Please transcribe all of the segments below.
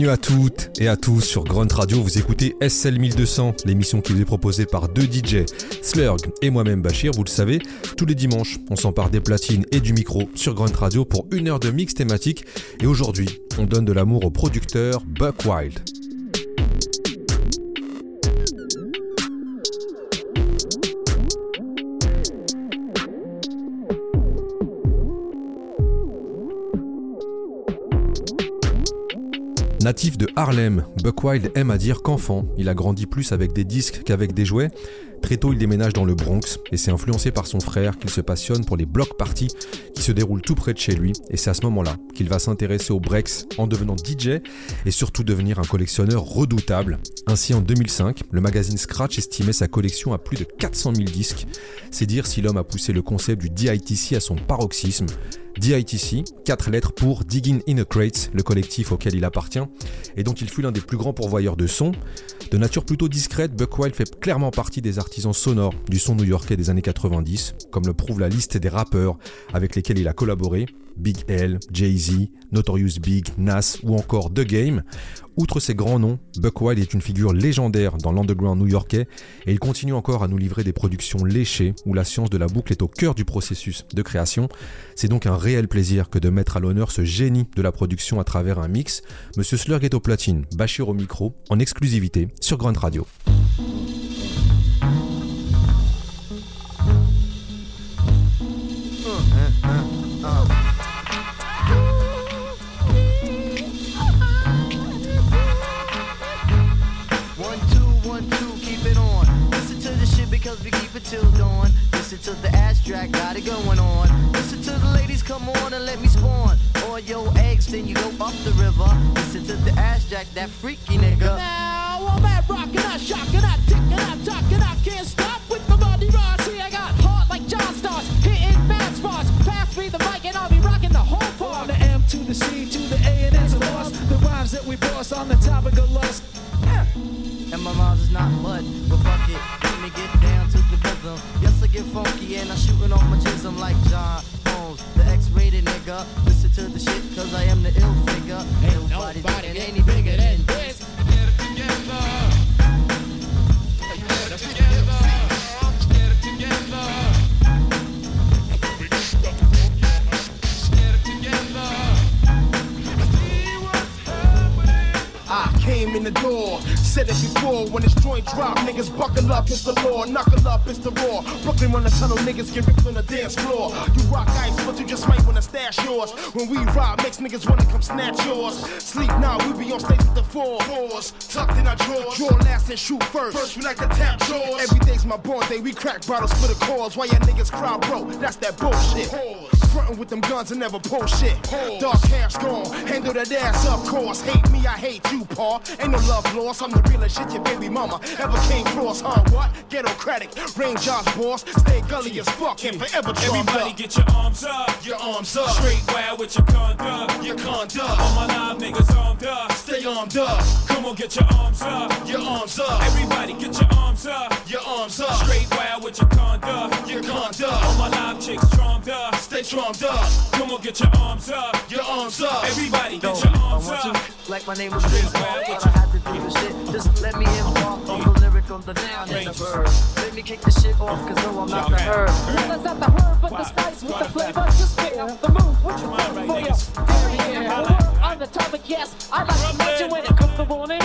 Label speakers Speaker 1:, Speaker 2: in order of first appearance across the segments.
Speaker 1: Bienvenue à toutes et à tous sur Grunt Radio. Vous écoutez SL 1200, l'émission qui vous est proposée par deux DJ, Slurg et moi-même Bachir. Vous le savez, tous les dimanches, on s'empare des platines et du micro sur Grunt Radio pour une heure de mix thématique. Et aujourd'hui, on donne de l'amour au producteur Buck Wild. Natif de Harlem, Buckwild aime à dire qu'enfant, il a grandi plus avec des disques qu'avec des jouets. Très tôt, il déménage dans le Bronx et s'est influencé par son frère qu'il se passionne pour les block parties qui se déroulent tout près de chez lui. Et c'est à ce moment-là qu'il va s'intéresser aux breaks en devenant DJ et surtout devenir un collectionneur redoutable. Ainsi, en 2005, le magazine Scratch estimait sa collection à plus de 400 000 disques. C'est dire si l'homme a poussé le concept du DITC à son paroxysme. DITC, quatre lettres pour Digging in a Crate, le collectif auquel il appartient, et dont il fut l'un des plus grands pourvoyeurs de sons. De nature plutôt discrète, Buckwild fait clairement partie des artisans sonores du son new-yorkais des années 90, comme le prouve la liste des rappeurs avec lesquels il a collaboré, Big L, Jay-Z, Notorious Big, Nas ou encore The Game. Outre ses grands noms, Buck Wild est une figure légendaire dans l'underground new-yorkais et il continue encore à nous livrer des productions léchées où la science de la boucle est au cœur du processus de création. C'est donc un réel plaisir que de mettre à l'honneur ce génie de la production à travers un mix. Monsieur Slurg est au platine, Bachir au micro, en exclusivité sur Grunt Radio.
Speaker 2: Listen to the abstract, got it going on. Listen to the ladies, come on and let me spawn. All your eggs, then you go up the river. Listen to the abstract, that freaky nigga.
Speaker 3: Now I'm at rockin', I shockin', I tickin', I talkin', I can't stop with my body rock. See, I got heart like John Starks, hitting mad spots. Pass me the mic and I'll be rockin' the whole part. the M to the C to the A and S lost. The rhymes that we boss on the topic of the lust.
Speaker 2: And my mom's is not mud, but fuck it, let me get down to the rhythm. Yes, I get funky and I'm shooting on my jism like John Holmes, the X-rated nigga. Listen to the shit, cause I am the ill figure.
Speaker 3: Ain't nobody, nobody any bigger than this. Get it together. Get it together. Get it together.
Speaker 4: I came in the door, said it before. When it's joint drop, niggas buckle up, it's the law. Knuckle up, it's the raw. Brooklyn run the tunnel, niggas get ripped on the dance floor. You rock ice, but you just might wanna stash yours. When we rob, makes niggas wanna come snatch yours. Sleep now, we be on stage with the four fours. Tucked in our drawers. Draw last and shoot first. First, we like to tap drawers. Every day's my born day, we crack bottles for the cause. Why y'all niggas cry, bro? That's that bullshit. Frontin' with them guns and never pull shit. Dark hair's gone, handle that ass of course. Hate me, I hate you, Paul. Ain't no love lost, I'm the realest shit your baby mama ever came cross, huh? What? Ghettocratic, range Josh boss, stay gully as fuck and forever
Speaker 5: Everybody
Speaker 4: up.
Speaker 5: get your arms up.
Speaker 4: Your arms up,
Speaker 5: Straight wild with your conduct.
Speaker 4: your conduct,
Speaker 5: All my live niggas armed up.
Speaker 4: stay armed up,
Speaker 5: Come on, get your arms up.
Speaker 4: your arms up,
Speaker 5: Everybody get your arms up.
Speaker 4: your arms up,
Speaker 5: Straight wild with your conduct.
Speaker 4: your conduct.
Speaker 5: All my live chicks strong up.
Speaker 4: stay trumped up,
Speaker 5: Come on, get your arms up.
Speaker 4: your arms up.
Speaker 5: Everybody
Speaker 2: Yo,
Speaker 5: get your
Speaker 2: I
Speaker 5: arms
Speaker 2: want
Speaker 5: up.
Speaker 2: to, like my name was Big Ball. All I had to do was shit. Just let me embark on the lyric, on the noun and the verb. Let me kick the shit off, cause no, I'm not the herb.
Speaker 3: Well, it's not the herb, but the spice with the flavor. Just spare the move. What you want for your dairy air? We're on the topic, yes. I like to mention when it comes to morning.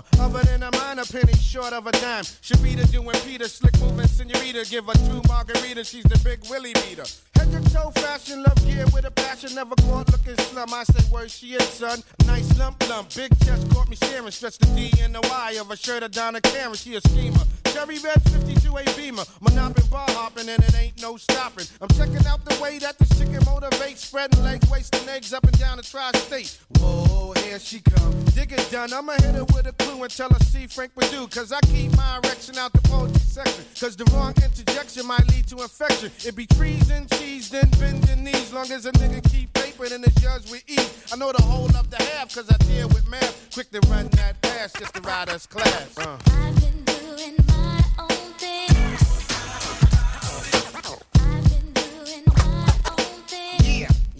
Speaker 6: Like drama. Other than a minor penny short of a dime. Sharita doing Peter, slick moving senorita. Give her two margaritas, she's the big Willie beater. Head to toe fashion, love gear with a passion. Never caught looking slum. I say, where she is, son. Nice lump lump, big chest caught me staring. Stretch the D and the Y of a shirt of Donna Karan. She a schemer. Cherry red 52 A Beamer. Monopoly bar hopping and it ain't no stopping. I'm checking out the way that this chicken motivates. Spreading legs, wasting eggs up and down the tri-state. Whoa, here she come. Dig it done. I'ma hit her with a clue and tell her see Frank do. Cause I keep my erection out the poetry section. Cause the wrong interjection might lead to infection. It be trees and cheese, then bending knees. Long as a nigga keep paper, then it's yours we eat. I know the whole of the half, cause I deal with math. Quick to run that pass just to ride us class. Uh.
Speaker 7: I've been doing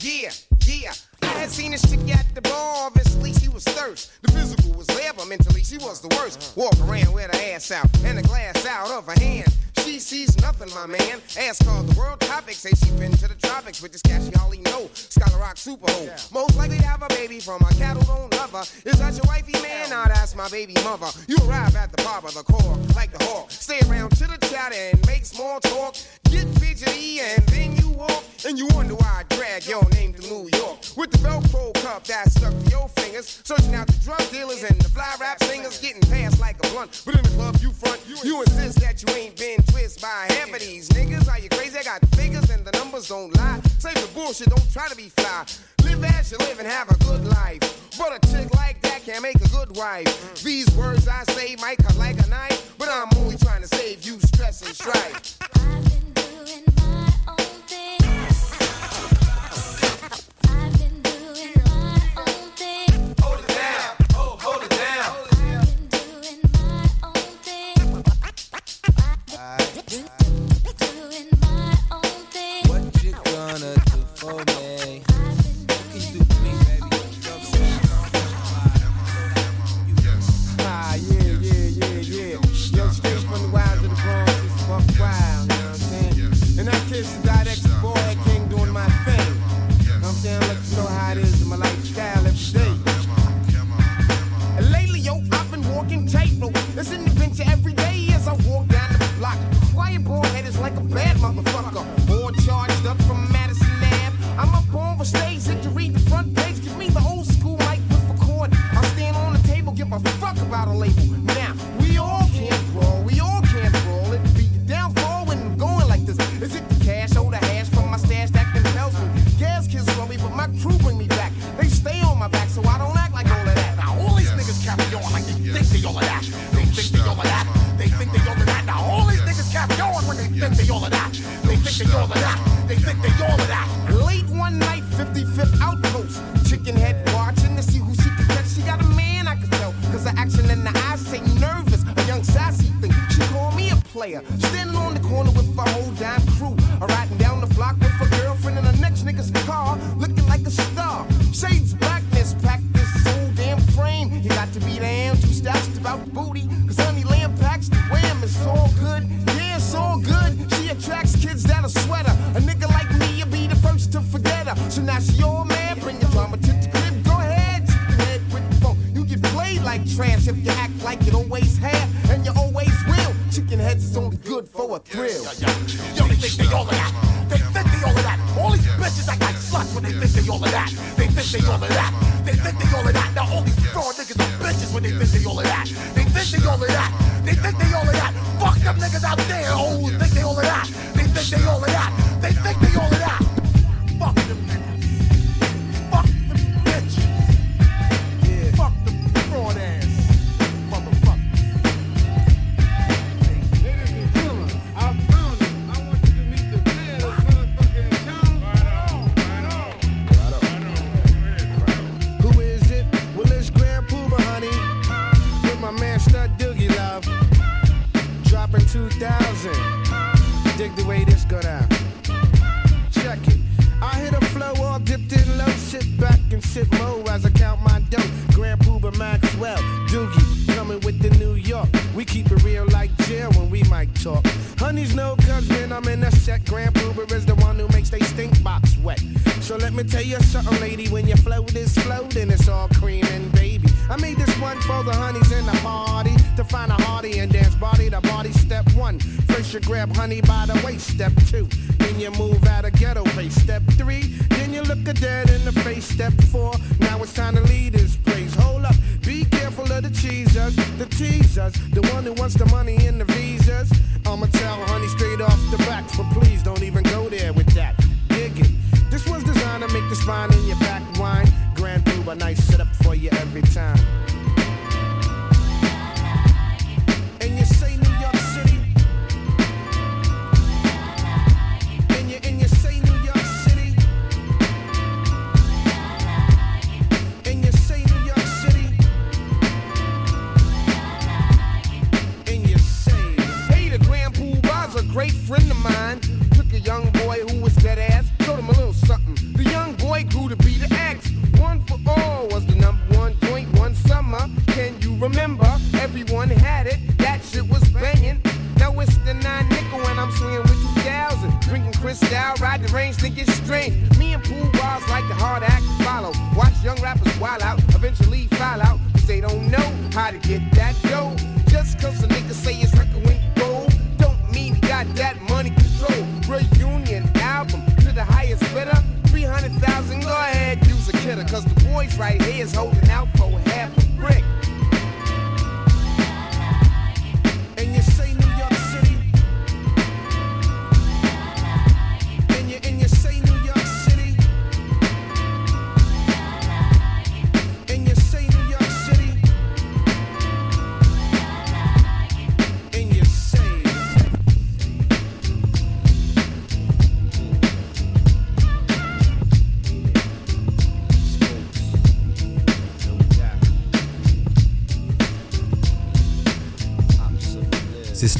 Speaker 8: Yeah, yeah. I had seen this chick at the bar, obviously she was thirst. The physical was there, but mentally she was the worst. Walk around with her ass out and a glass out of her hand. She sees nothing, my man. Ask her the world topics. Say she been to the tropics with this cash she hardly know. Scholar Rock super hoe. Most likely to have a baby from a cattle don't love her. Is that your wifey, man? Nah, that's my baby mother. You arrive at the bar of the core, like the hawk. Stay around to the chat and make small talk. Get fidgety and then you walk. And you wonder why I drag your name to New York. With the Velcro cup that's stuck to your fingers. Searching out the drug dealers and the fly rap singers. Getting passed like a blunt. But in the club you front. You insist that you ain't been twist by half of these niggas. Are you crazy? I got the figures and the numbers don't lie. Save the bullshit, don't try to be fly. Live as you live and have a good life. But a chick like that can't make a good wife. These words I say might cut like a knife. But I'm only trying to save you stress and strife.
Speaker 7: I've been doing my own thing.
Speaker 6: All of that. They think they all of that. All these bitches I got
Speaker 9: sluts when they think they all of that. They think they all of that. They think they all of that. Now all these fraud niggas are bitches when they think they all of that. They think they all of that. They think they all of that. Fuck them niggas out there who think they all of that. They think they all of that. They think they all of that.
Speaker 6: Wild out, eventually file out. Cause they don't know how to get that dough. Just cause a nigga say his record went gold, don't mean he got that money control. Reunion album to the highest bidder. 300,000, go ahead, use a kidder. Cause the boys right here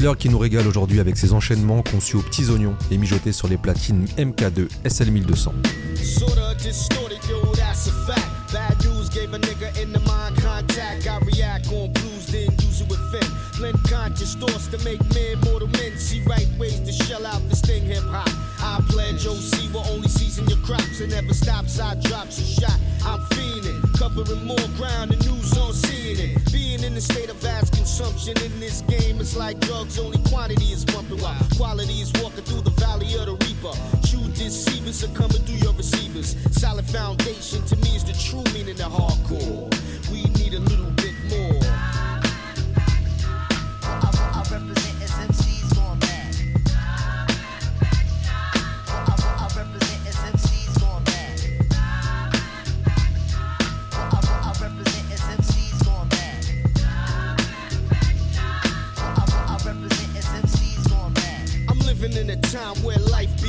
Speaker 1: Slur qui nous régale aujourd'hui avec ses enchaînements conçus aux petits oignons et mijotés sur les platines MK2 SL1200.
Speaker 10: Sorta distorted, yo, that's a fact. Bad news gave a nigga in the mind contact. I react on blues, then use it with fin. Blend conscious thoughts to make men mortal men. See right ways to shell out this thing hip hop. I pledge OC will only season your crops and never stops. I drops a shot. I'm fiending, covering more ground than news on seeing it. Being in the state of vast consumption in this game, it's like drugs, only quantity is bumping while quality is walking through the valley of the reaper. True deceivers are coming through your receivers. Solid foundation to me is the true meaning of hardcore. We need a little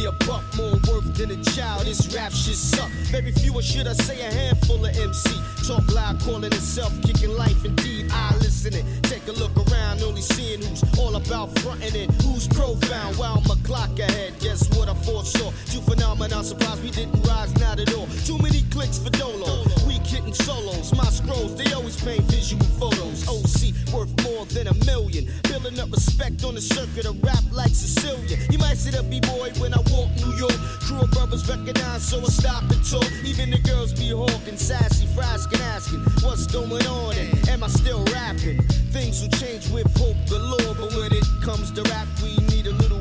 Speaker 10: a buck more worth than a child. This rap shit suck. Very few, or should I say a handful of MC. Talk loud, calling itself kicking life. Indeed, I listen it. Take a look around, only seeing who's all about fronting it. Who's profound? Wow, my clock ahead. Guess what I foresaw? Two phenomena surprised we didn't rise, not at all. Too many clicks for Dolo. We hitting solos. My scrolls, they always paint visual photos. OC worth more than a million. Building up respect on the circuit of rap like Sicilian. You might see the B-boy when I walk New York. Crew of brothers recognize, so I stop and talk. Even the girls be hawking, sassy, frasking, asking, what's going on and am I still rapping? Things will change with hope galore, but when it comes to rap, we need a little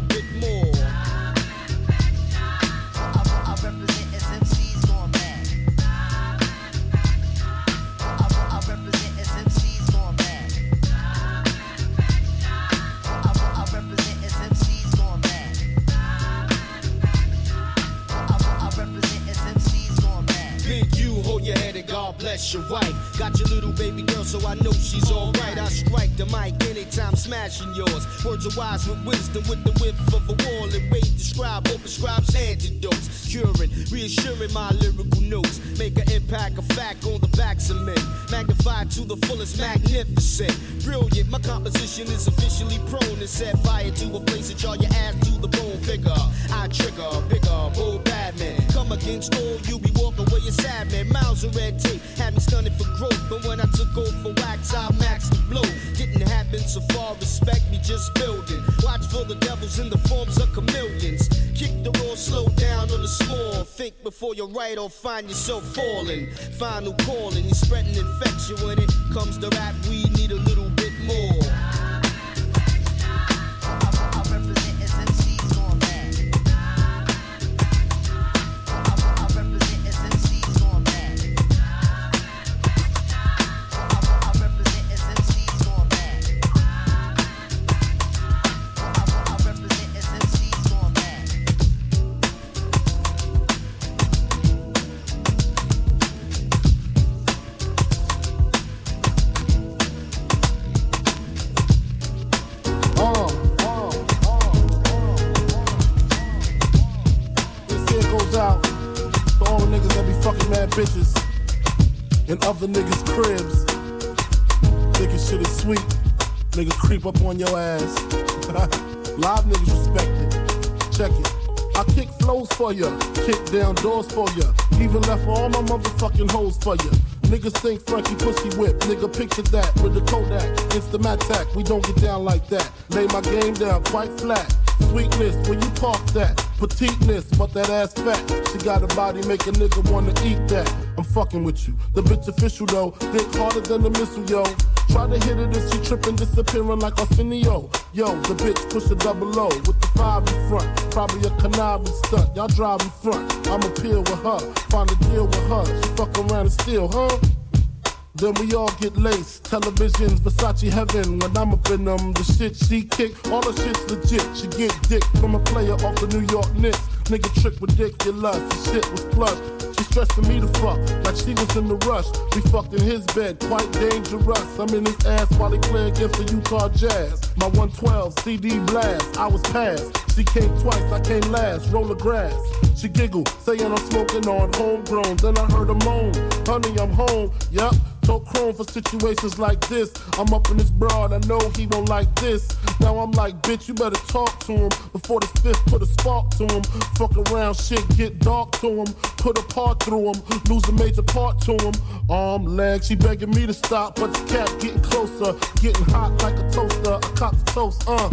Speaker 10: Bless your wife. Got your little baby girl, so I know she's alright. I strike the mic anytime, smashing yours. Words are wise with wisdom, with the width of a wall. And way describe what prescribes antidotes. Curing, reassuring my lyrical notes. Make an impact, a fact on the backs of men. Magnified to the fullest, magnificent. Brilliant, my composition is officially prone to set fire to a place that y'all your ass to the bone figure. I trigger, bigger, bold bad man. Come against all you be walking away a sad man. Miles of red tape had me stunning for growth. But when I took over wax, I maxed the blow. Didn't happen so far, respect me just building. Watch for the devils in the forms of chameleons. Kick the raw, slow down on the small. Think before you write or find yourself falling. Final calling, you're spreading infection when it comes to rap. We need
Speaker 11: for ya, kick down doors for ya. Even left all my motherfucking hoes for ya. Niggas think Frankie pussy whip. Nigga picture that with the Kodak. Instamatic, we don't get down like that. Lay my game down quite flat. Sweetness, when you park that. Petiteness, but that ass fat. She got a body, make a nigga wanna eat that. I'm fucking with you. The bitch official though, dick harder than the missile, yo. Try to hit it if she tripping, disappearing like Arsenio. Yo, the bitch push a double O with the five in front. Probably a conniving stunt. Y'all drive in front. I'ma peel with her, find a deal with her. She fuck around and steal, huh? Then we all get laced. Televisions, Versace heaven. When I'm up in them, the shit she kick, all the shit's legit. She get dick from a player off the New York Knicks. Nigga trick ridiculous. The shit was plush. She stressing me to fuck like she was in the rush. We fucked in his bed, quite dangerous. I'm in his ass while he play against the Utah Jazz. My 112 CD blast, I was passed. She came twice, I came last. Roll the grass. She giggled, saying I'm smoking on homegrown. Then I heard her moan, honey, I'm home. Yup, told chrome for situations like this. I'm up in this broad, I know he won't like this. Now I'm like, bitch, you better talk to him before the fifth put a spark to him. Fuck around, shit get dark to him. Put a part through him, lose a major part to him. Arm, leg, she begging me to stop, but the cat getting closer, getting hot like a toaster. I cop the toast, uh.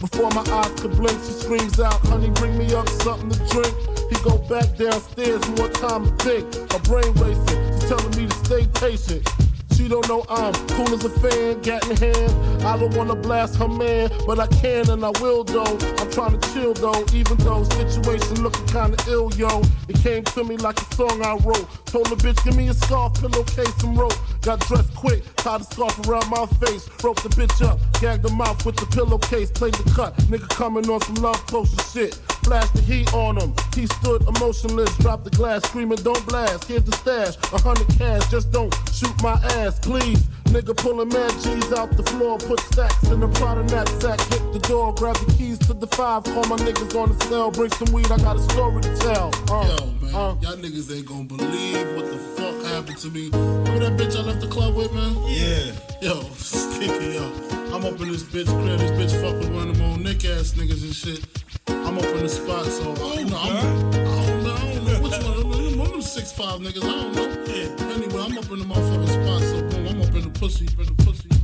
Speaker 11: Before my eyes could blink, she screams out, honey, bring me up something to drink. He go back downstairs, more time to think. Her brain racing, telling me to stay patient. She don't know I'm cool as a fan, gat in hand. I don't wanna blast her man, but I can and I will though. I'm trying to chill though, even though situation looking kinda ill, yo. It came to me like a song I wrote. Told the bitch, give me a scarf, pillowcase, and rope. Got dressed quick, tied a scarf around my face, roped the bitch up, gagged the mouth with the pillowcase, played the cut. Nigga coming on some love potion shit. Flashed the heat on him. He stood emotionless, dropped the glass, screaming, Don't blast. Here's the stash, a hundred cash, just don't shoot my ass, please. Nigga pulling mad G's out the floor, put stacks in the Prada knapsack, hit the door, grab the keys to the five, call my niggas on the cell, bring some weed, I got a story to tell. Uh,
Speaker 12: Yo, man, y'all niggas ain't gonna believe what the fuck happened to me. Remember that bitch I left the club with, man?
Speaker 13: Yeah.
Speaker 12: Yo, stinky, yo. I'm up in this bitch crib, this bitch fuck with one of them old nick ass niggas and shit. I'm up in the spot, so I don't oh, know. I'm, I don't know. I don't know which one. of them- One of them six five niggas. I don't know. Anyway, I'm up in the motherfucking spot, so boom, I'm up in the pussy, in the pussy, in the pussy.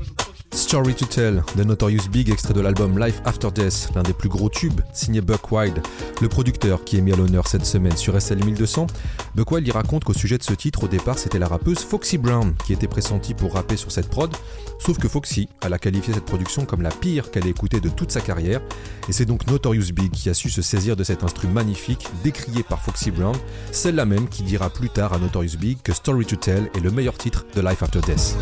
Speaker 1: Story to Tell de Notorious Big, extrait de l'album Life After Death, l'un des plus gros tubes, signé Buck Wild, le producteur qui est mis à l'honneur cette semaine sur SL 1200. Buck Wild y raconte qu'au sujet de ce titre, au départ, c'était la rappeuse Foxy Brown qui était pressentie pour rapper sur cette prod, sauf que Foxy, elle a qualifié cette production comme la pire qu'elle ait écoutée de toute sa carrière, et c'est donc Notorious Big qui a su se saisir de cet instrument magnifique, décrié par Foxy Brown, celle-là même qui dira plus tard à Notorious Big que Story to Tell est le meilleur titre de Life After Death.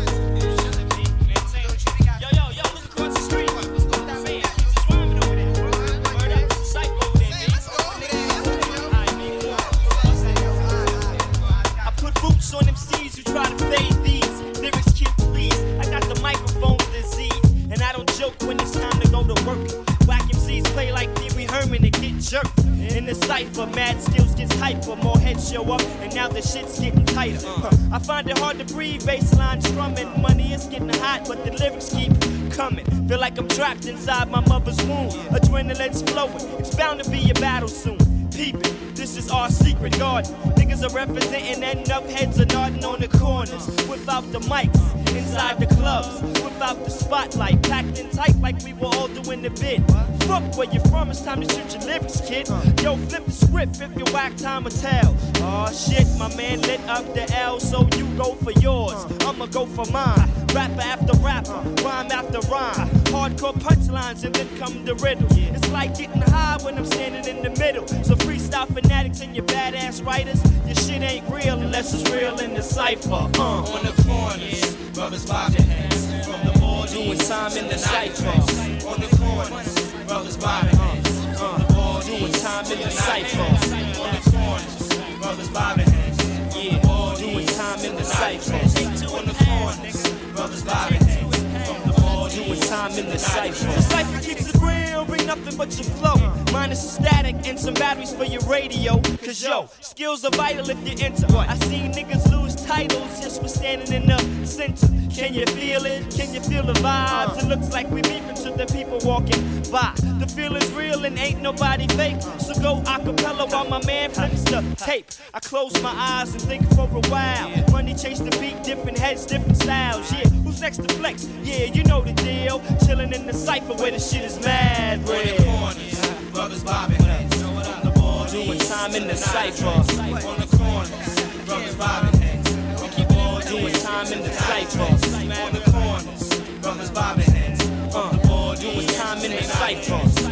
Speaker 14: Jerked. In the cipher, mad skills gets hyper. More heads show up, and now the shit's getting tighter. Huh. I find it hard to breathe, baseline strumming. Money is getting hot, but the lyrics keep coming. Feel like I'm trapped inside my mother's womb. Adrenaline's flowing, it's bound to be a battle soon. This is our secret garden. Niggas are representing, and enough heads are nodding on the corners. Without the mics, inside the clubs. Without the spotlight, packed in tight like we were all doing the bid. Fuck where you from, it's time to shoot your lyrics, kid. Yo, flip the script if you whack time will tell. Aw shit, my man lit up the L, so you go for yours. I'ma go for mine. Rapper after rapper, rhyme after rhyme. Hardcore punchlines and then come the riddles. It's like getting high when I'm standing in the middle. So freestyle fanatics and your badass writers, your shit ain't real unless it's real in the cipher. Uh.
Speaker 15: On the corners, brothers bob their heads. From the board,
Speaker 14: Doing time in the cipher.
Speaker 15: On the corners, brothers bob their heads. From the board,
Speaker 14: Doing time in the cipher.
Speaker 15: On the corners, brothers bob their heads.
Speaker 14: Yeah, doing time in the cipher.
Speaker 15: On the corners, brothers bob their heads.
Speaker 14: Doing time in the cipher. The cipher keeps it real, bring nothing but your flow. Minus static and some batteries for your radio. Cause yo, skills are vital if you enter. I seen niggas lose titles just for standing in the center. Can you feel it? Can you feel the vibes? It looks like we beefing to the people walking by. The feel is real and ain't nobody fake. So go acapella while my man flips the tape. I close my eyes and think for a while. Money chase the beat, different heads, different styles. Yeah, who's next to flex? Yeah, you know the deal. Chillin' in the cipher where the shit is mad real.
Speaker 15: Brothers bobbing heads. On the.
Speaker 14: Doing time in the cipher.
Speaker 15: On the corners. Brothers bobbing heads. We keep all
Speaker 14: Doing time in the cipher.
Speaker 15: On the corners. Brothers bobbing heads. On.
Speaker 14: Doing time in the cipher.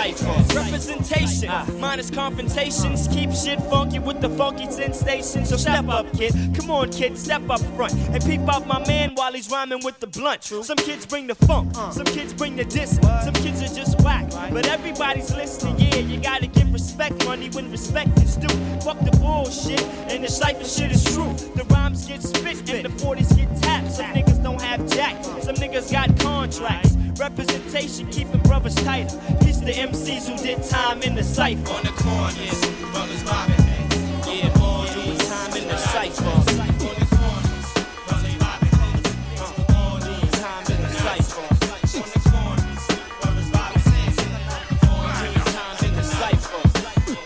Speaker 14: Cipher. Representation, minus confrontations. Keep shit funky with the funky sensations. So step up, kid. Come on, kid, step up front. And peep out my man while he's rhyming with the blunt. Some kids bring the funk, uh. some kids bring the diss. Some kids are just whack. But everybody's listening, yeah. You gotta give respect money when respect is due. Fuck the bullshit, and the cipher shit is true. The rhymes get spit and the 40s get tapped. Some niggas don't have jack, some niggas got contracts. Representation keeping brothers tighter. Peace to MCs who did time in the cipher.
Speaker 15: On the corners. Brothers bobbing heads.
Speaker 14: Yeah, doing time in the cipher.
Speaker 15: On the corners. Brothers bobbing heads.
Speaker 14: Doing time in the cipher.
Speaker 15: On the corners. Brothers bobbing heads.
Speaker 14: Doing time in the cipher.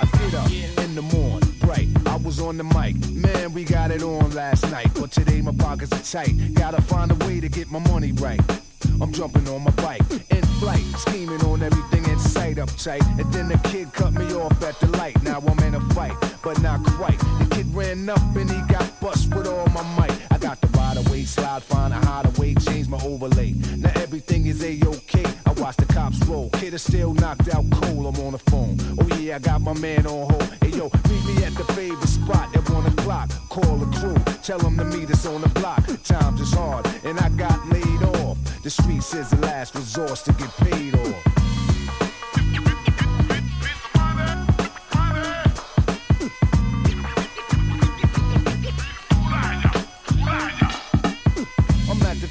Speaker 6: I get up in the morning, bright. I was on the mic. Man, we got it on last night. But today my pockets are tight. Gotta find a way to get my money right. I'm jumping on my bike in flight, scheming on everything in sight uptight. And then the kid cut me off at the light. Now I'm in a fight, but not quite. The kid ran up and he got bust with all my might. I got the ride away, slide, find a hideaway, change my overlay. Now everything is a-okay. I watch the cops roll. Kid is still knocked out cold. I'm on the phone. Oh yeah, I got my man on hold. Hey yo, meet me at the favorite spot at one o'clock. Call the crew, tell them to meet us on the block. Times is hard, and I got laid off. The streets is the last resort to get paid off.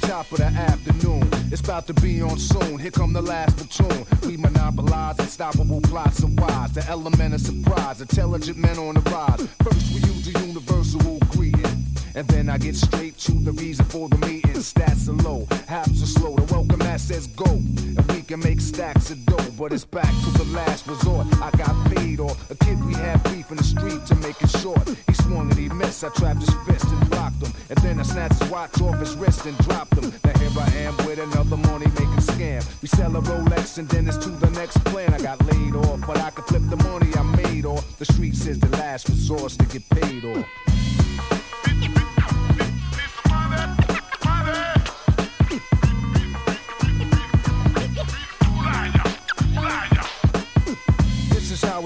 Speaker 6: Top of the afternoon. It's about to be on soon. Here come the last platoon. We monopolize unstoppable plots and wise. The element of surprise. Intelligent men on the rise. First we use the universal. And then I get straight to the reason for the meeting. Stats are low, halves are slow. The welcome mat says go. And we can make stacks of dough. But it's back to the last resort. I got paid off. A kid we had beef in the street to make it short. He swung and he missed. I trapped his fist and blocked him. And then I snatched his watch off his wrist and dropped him. Now here I am with another money making scam. We sell a Rolex and then it's to the next plan. I got laid off, but I could flip the money I made off. The streets is the last resort to get paid off.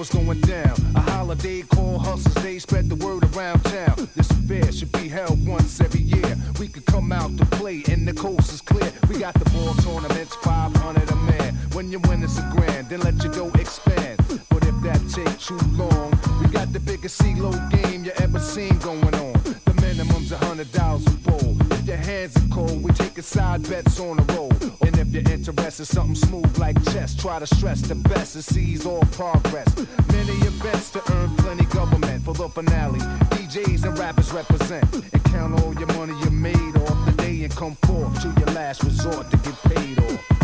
Speaker 6: It's going down. A holiday call hustlers, they spread the word around town. This affair should be held once every year. We could come out to play and the coast is clear. We got the ball tournaments, 500 a man. When you win, it's a grand, then let your dough expand. But if that take too long, we got the biggest CeeLo game you ever seen going on. The minimum's a hundred dollars a bowl. If your hands are cold, we taking side bets on the road. And if you're something smooth like chess, try to stress the best and seize all progress. Many events to earn plenty government for the finale. DJs and rappers represent and count all your money you made off the day and come forth to your last resort to get paid off.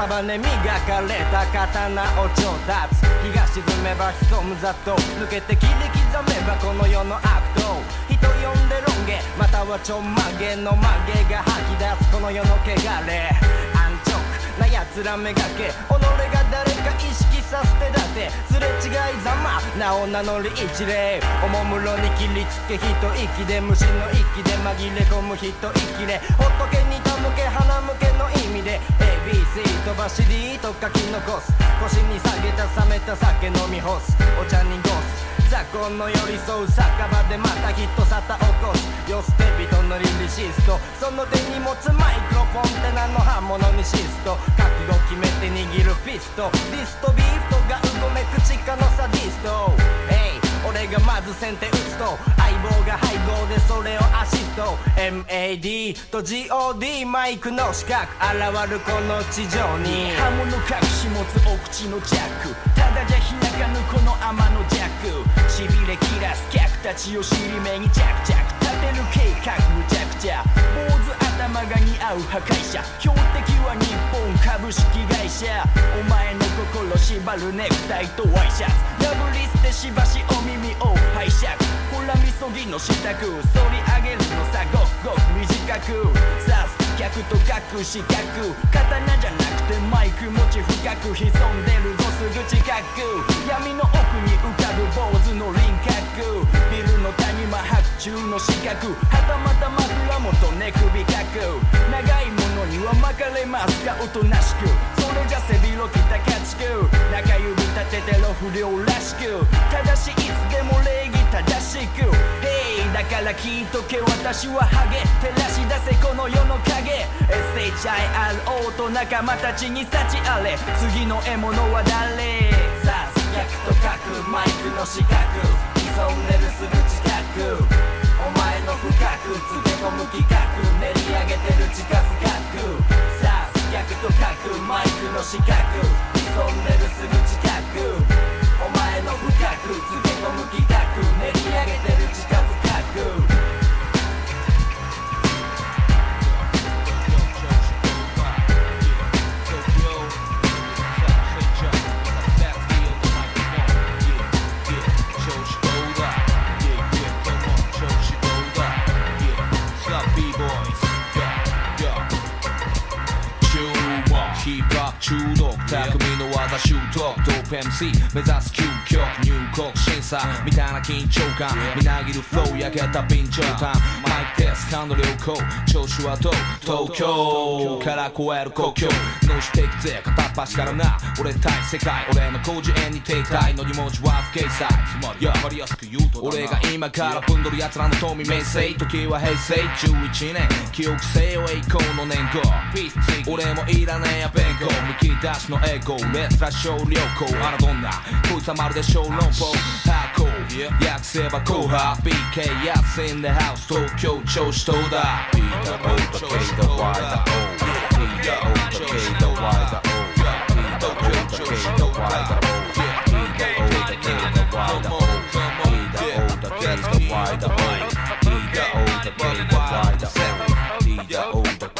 Speaker 13: 束ね磨かれた刀を調達。日が沈めば潜むざっと抜けて切り刻めばこの世の悪党人呼んでロン毛またはちょんまげの曲げが吐き出すこの世の汚れ。安直な奴らめがけ己が誰か意識さ捨てだってすれ違いざま名を名乗り一礼。おもむろに切りつけ一息で虫の息で紛れ込む一息で仏に手向け鼻向けで ABC 飛ばし D と書き残す腰に下げた冷めた酒飲み干す。お茶にゴス。雑魚の寄り添う酒場でまた人沙汰起こす。よ捨て人のリリシスト。その手に持つマイクロフォンって名の刃物にシスト。覚悟決めて握るフィスト。ディストビーフトがうごめく地下のサディスト。俺がまず先手打つと相棒が背後でそれをアシスト。MAD と GOD マイクの四角現るこの地上に。
Speaker 16: 刃物隠し持つお口のジャックただじゃ開かぬこの天のジャックしびれ切らす客たちを尻目に着々立てる計画むちゃくちゃ坊主頭が似合う破壊者。標的は日本株式会社。お前の心縛るネクタイとワイシャツ。破りってしばしお耳を拝借。ほらみそぎの支度反り上げるのさごくごく短く。刺す客と書く四角刀じゃなくてマイク持ち深く潜んでる。ぞすぐ近く闇の奥に浮かぶ坊主の輪郭。ビルの谷間白昼の四角はたまた枕元寝首かく。長いものには巻かれますかおとなしく。それじゃ背広着た家畜。中指立ててろ不良らしく。ただしいつでも礼儀正しく。Hey だから聞いとけ私はハゲ照らし出せこの世の影。SHIRO と仲間たちに幸あれ。次の獲物は誰？さす客と書くマイクの四角。トンネルする近く。お前の深くつけ込む企画練り上げてる地下深く。さあ逆と書くマイクの四角。潜んでるすぐ近く。お前の深くつけ込む企
Speaker 17: ヒップホップ中毒匠の技習得ドープ MC 目指す究極入国審査みたいな緊張感。みなぎるフロー焼けた備長炭マイクテスト感度良好。調子はどう？東京から越える国境のしていくぜ片っ端からな。俺対世界俺の広辞苑に停滞の2文字は不掲載つまり分かりやすく言うと俺が今からぶんどる奴らの富名声時は平成11年。記憶せよ栄光の年。号俺もいらねえや弁護むき出しのエゴレスラ小良好あらどんなこいつはまるで小論法ハーコー訳せば後派 BK やつ in the house 東京調子どうだ P だ O だ K だ Y だ O P だ O だ K だ Y だ O P だ O だ K だ Y だ O P だ O だ K だ Y だ O P だ O だ K だ Y だ O P だ O だ K だ Y だ O P だ O だ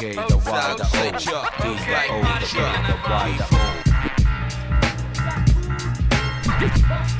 Speaker 17: K, the Y, the O, D, the O, the K, the Y,
Speaker 18: the O.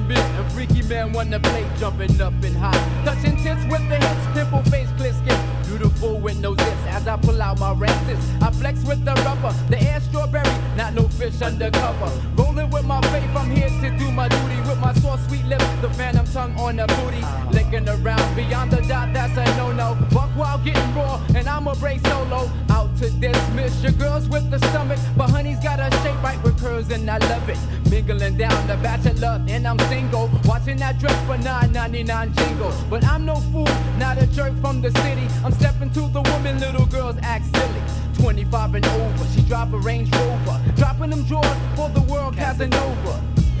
Speaker 18: and freaky man wanna play jumping up and high. Touching tits with the hips, pimple face, clear skin. Beautiful with no zits as I pull out my races. I flex with the rubber, the air strawberry, not no fish undercover. Rolling with my faith, I'm here to do my duty with my soft sweet lips, the phantom tongue on the booty. Licking around beyond the dot, that's a no no. Buck while getting raw, and I'ma break solo. Out to dismiss your girls with the stomach, but honey's got a shape right with curls, and I love it. Mingling down the bachelor, and I'm single. Watching that dress for 9.99 jingle. But I'm no fool, not a jerk from the city. I'm stepping to the woman, little girls act silly. 25 and over, she drive a Range Rover. Dropping them drawers for the world Casanova.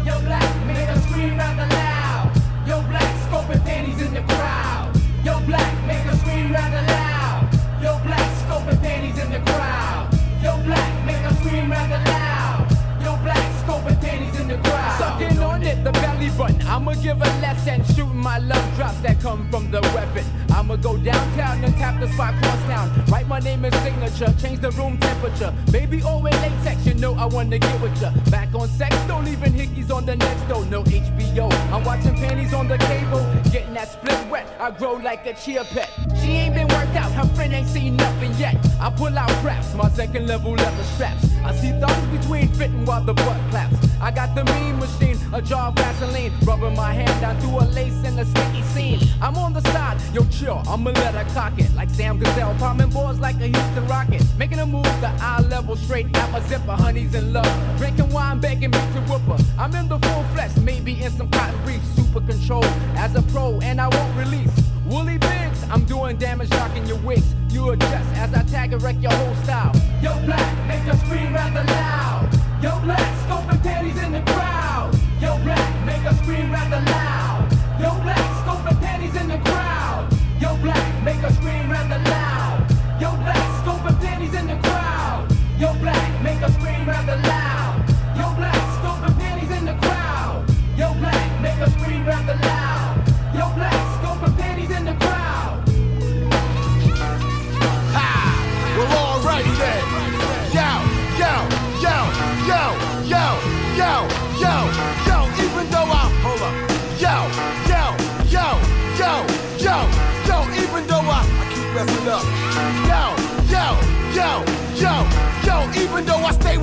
Speaker 18: Yo, black, make her scream rather loud. Yo, black, scoping panties in the crowd. Yo, black, make her scream rather loud. Yo, black, scoping panties in the crowd. Yo, black, make her scream rather loud. Yo, black, scoping panties in the crowd. Sucking on it, the belly button. I'ma give a lesson, shooting my love drops that come from the weapon. I'ma go downtown and tap the spot cross town. Write my name and signature, change the room temperature. Baby, oh, in latex, you know I wanna get with ya. Back on sex, don't even hickeys on the next though. No HBO, I'm watching panties on the cable. Getting that split wet, I grow like a chia pet. She ain't been worked out, her friend ain't seen nothing yet. I pull out craps, my second level leather straps. I see thumbs between fitting while the butt claps. I got the mean machine, a jar of Vaseline, rubbing my hand down through a lace in a sticky scene. I'm on the side, yo chill, I'ma let her cock it. Like Sam Cassell, palming boards like a Houston rocket. Making a move, the eye level straight out my zipper, honey's in love. Drinking wine, begging me to whoop her. I'm in the full flesh, maybe in some cotton briefs, super control as a pro, and I won't release. Woolly Biggs, I'm doing damage, knocking your wigs. You adjust as I tag and wreck your whole style. Yo, black, make her scream rather loud. Yo, black, scoping panties in the crowd. Yo, black, make her scream rather loud.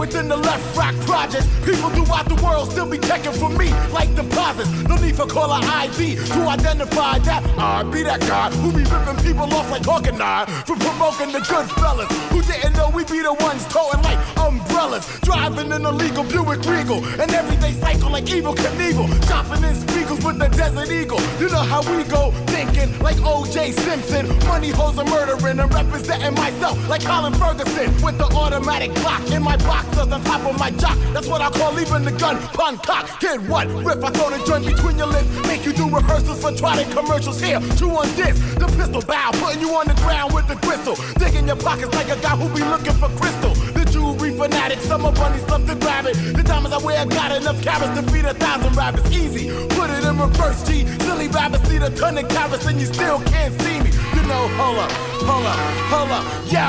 Speaker 11: Within the left rock projects, people throughout the world still be checking for me like deposits. No need for caller ID to identify that I be that guy who be ripping people off like Hawk and I for promoting the good fellas who didn't know we be the ones toting like umbrellas, driving an illegal Buick Regal, and everyday cycle like Evel Knievel, shopping in Spiegels with the Desert Eagle. You know how we go, thinking like O.J. Simpson, money hoes are murdering and representing myself like Colin Ferguson with the automatic block in my boxers on top of my jock. That's what I call leaving the gun pun cock. Get what? Riff, I throw the joint between your lips, make you do rehearsals for trotting commercials here. Two on this, the pistol bow, putting you on the ground with the crystal, digging your pockets like a guy who be looking for crystal. The jewelry fanatic, summer bunnies love to grab it. The diamonds I wear got enough carats to feed a thousand rabbits. Easy, put it in reverse, G. Silly rabbits need a ton of carats and you still can't see me. You know, hold up, hold up, hold up. Yo,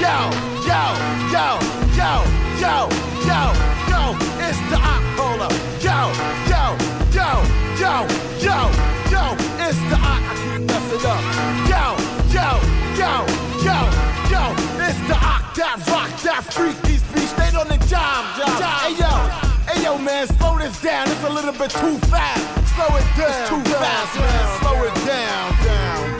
Speaker 11: yo, yo, yo, yo, yo, yo, yo. It's the op, hold. Yo, yo, yo, yo, yo, yo. It's the op. I keep messing up. Yo, yo, yo, yo, yo. It's the op, that rock, that freak. These beats, they on the job, job. Hey yo, hey yo, man, slow this down. It's a little bit too fast. Slow it down. It's too fast, man. Slow it down, down, down, down.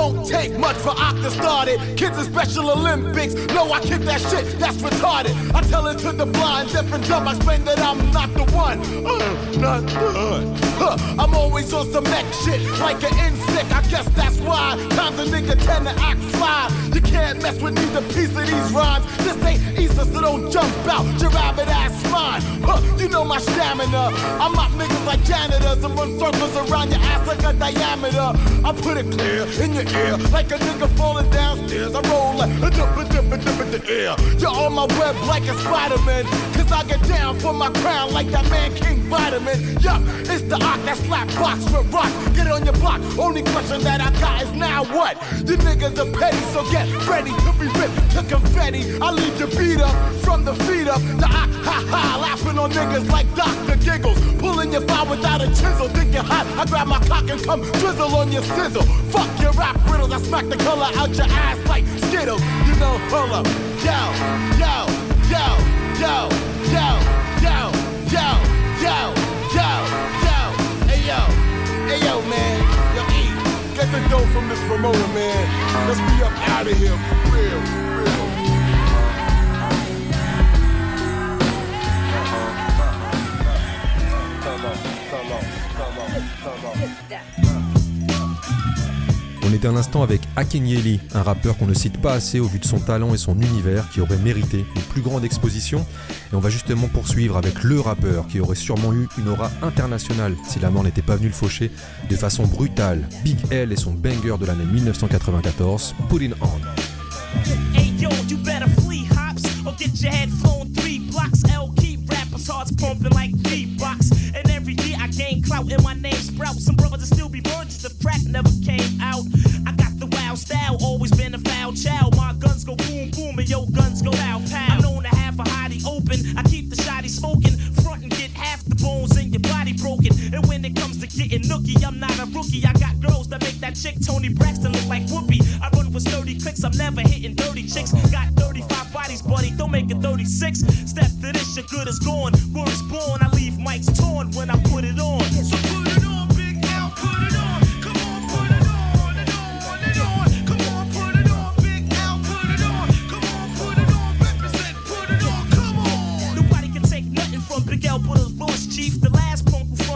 Speaker 11: Don't take much for Ock to start it. Kids in Special Olympics No, I kick that shit, that's retarded. I tell it to the blind, deaf and dumb, I explain that I'm not the one. Uh, not done. Huh, I'm always on some next shit, like an insect. I guess that's why times a nigga tend to act fly. You can't mess with neither piece of these rhymes. This ain't Easter, so don't jump out your rabbit ass spine. Huh, you know my stamina. I'm niggas like janitors and run circles around your ass like a diameter. I put it clear in your like a nigga falling downstairs. I roll like a dip a dip a dip in the air. You're on my web like a Spider-Man. Cause I get down for my crown like that man King Vitamin. Yup, it's the Ock that slap box with rocks. Get on your block. Only question that I got is now what? You niggas are petty, so get ready to be ripped to confetti. I leave the beat up from the feet up. The Ock, ha ha, laughing on niggas like Dr. Giggles. Pulling your file without a chisel. Think you're hot. I grab my cock and come drizzle on your sizzle. Fuck your rap riddles. I smack the color out your ass like Skittles. You know, hold up. Yo, yo, yo, yo, yo, yo, yo, yo, yo, yo. Hey yo, hey yo, man. Yo, E, get the dough from this promoter, man. Let's be up out of here for real,
Speaker 1: On était un instant avec Akenyeli, un rappeur qu'on ne cite pas assez au vu de son talent et son univers qui aurait mérité une plus grande exposition. Et on va justement poursuivre avec le rappeur qui aurait sûrement eu une aura internationale si la mort n'était pas venue le faucher de façon brutale. Big L et son banger de l'année 1994, Putting On.
Speaker 14: Gain clout and my name sprout. Some brothers will still be virgins, the crack never came out. I got the wild style, always been a foul child. My guns go boom boom and yo guns go pow pow. I'm known to have a hottie open. I keep the shotty smoking, front and get half the bones in your body broken. And when it comes to getting nookie, I'm not a rookie. I got girls that make that chick Toni Braxton look like Whoopi. I run with sturdy clicks, I'm never hitting dirty chicks. Got 35 buddy, don't make it 36. Step to this, your good is gone. Word is born, I leave mics torn when I put it on. So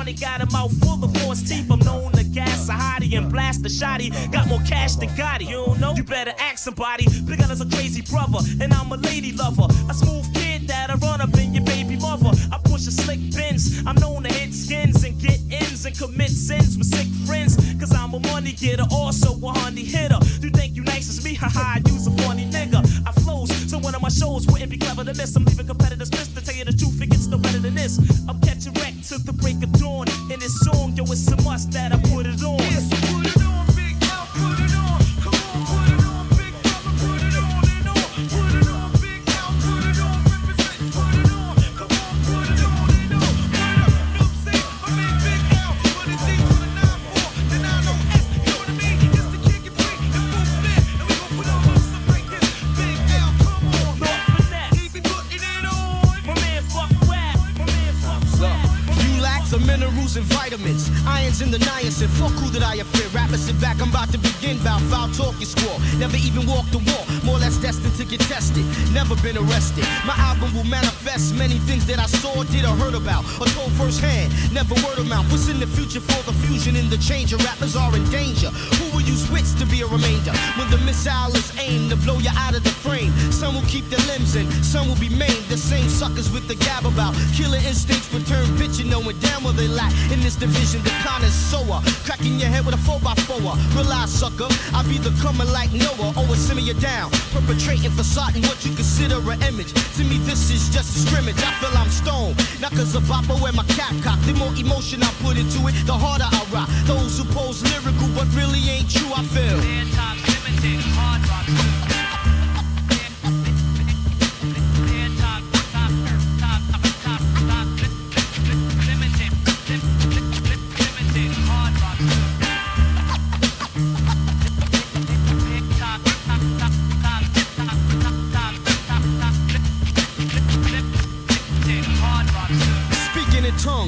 Speaker 14: punk got a mouth full of force teeth. I'm known to gas a hottie and blast the shotty. Got more cash than Gotti. You don't know? You better ask somebody. Big is a crazy brother, and I'm a lady lover. A smooth kid that'll run up in your baby mother. I push a slick bins. I'm known to hit skins and get ins and commit sins with sick friends. Cause I'm a money getter, also a honey hitter. You think you nice as me? Haha, use a funny nigga. I flows, so one of my shows wouldn't be clever to miss. I'm leaving competitors
Speaker 10: What's in the future for the fusion and the change? Of rappers are in danger. Who will use wits to be a remainder? When the missile is aimed to blow you out of the frame. Some will keep their limbs in, some will be maimed. The same suckers with the gab about killer instincts division. The connoisseur, cracking your head with a 4x4. Realize, sucker, I'll be the coming like Noah, always simmer you down. Perpetrating facade and what you consider an image. To me, this is just a scrimmage. I feel I'm stoned. Not cause of Papa wear my cap cock. The more emotion I put into it, the harder I rock. Those who pose lyrical but really ain't true, I feel. Speaking in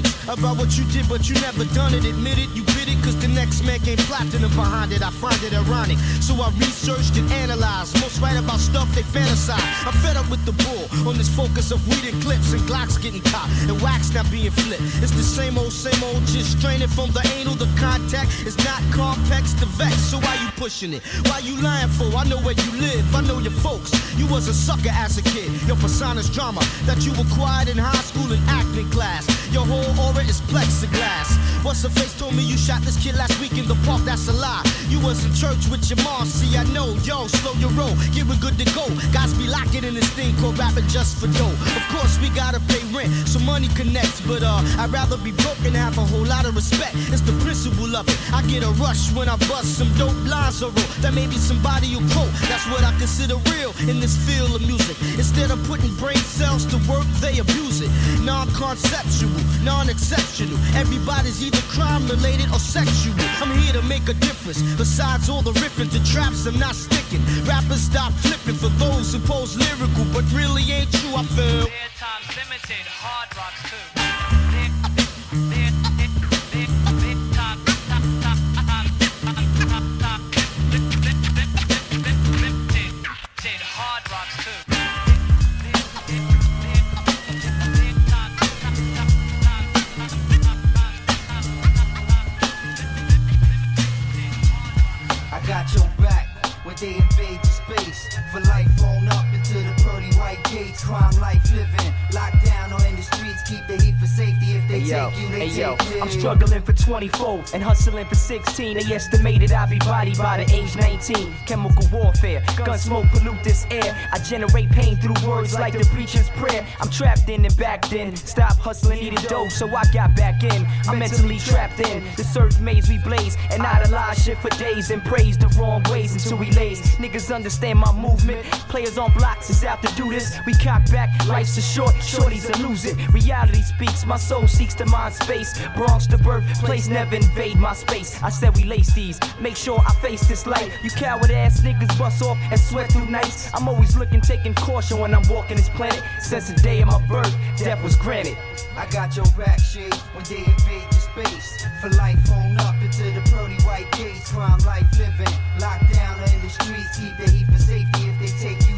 Speaker 10: tongues about what you did, but you never done it. Admit it, you bit it, cause the next man came platinum behind it. I find it ironic. So I researched and analyzed. Most write about stuff they fantasize. I'm fed up with the bull on this focus of weed and clips and Glocks getting caught and wax not being flipped. It's the same old, same old, just straining from the anal. The contact is not complex to vex. So why you pushing it? Why you lying for? I know where you live, I know your folks. You was a sucker as a kid. Your persona's drama that you acquired in high school and acting class. Your whole aura is plexiglass. What's the face told me you shot this kid last week in the park? That's a lie. You was in church with your mom. See, I know. Yo, slow your roll. Get we good to go. Guys be locking in this thing called rapping just for dough. Of course, we gotta pay rent, so money connects. But uh, I'd rather be broke and have a whole lot of respect. It's the principle of it. I get a rush when I bust some dope lines or roll. That maybe somebody will quote. That's what I consider real in this field of music. Instead of putting brain cells to work, they abuse it. Non-conceptual, non-exceptional. Everybody's either crime related or sexual. I'm here to make a difference. Besides all the riffing to traps, I'm not sticking. Rappers stop flipping for those who pose lyrical, but really ain't true. I feel.
Speaker 14: Limited, hard rocks too.
Speaker 19: Crime life living. Locked down on in the streets. Keep the heat for safety. If they
Speaker 16: Hey yo,
Speaker 19: take you, they
Speaker 16: hey
Speaker 19: take you.
Speaker 16: I'm struggling for 24 and hustling for 16. They estimated I'll be bodied by the age 19. Chemical warfare, gun smoke pollute this air. I generate pain through words like the preacher's prayer. I'm trapped in and back then. Stop hustling, needed dough, so I got back in. I'm mentally trapped in the surf maze we blaze and idolize shit for days and praise the wrong ways until we lays. Niggas understand my movement. Players on blocks is out to do this. We cock back, life's a short, shorties are losing. Reality speaks, my soul seeks to mind space. Bronx to birthplace, place never invade my space. I said we lace these, make sure I face this light. You coward ass niggas bust off and sweat through nights. I'm always looking, taking caution when I'm walking this planet. Since the day of my birth, death was granted.
Speaker 19: I got your back shade when they invade your space. For life on up into the pearly white gates. Crime life living. Locked down or in the streets. Keep the heat for safety. If they take you,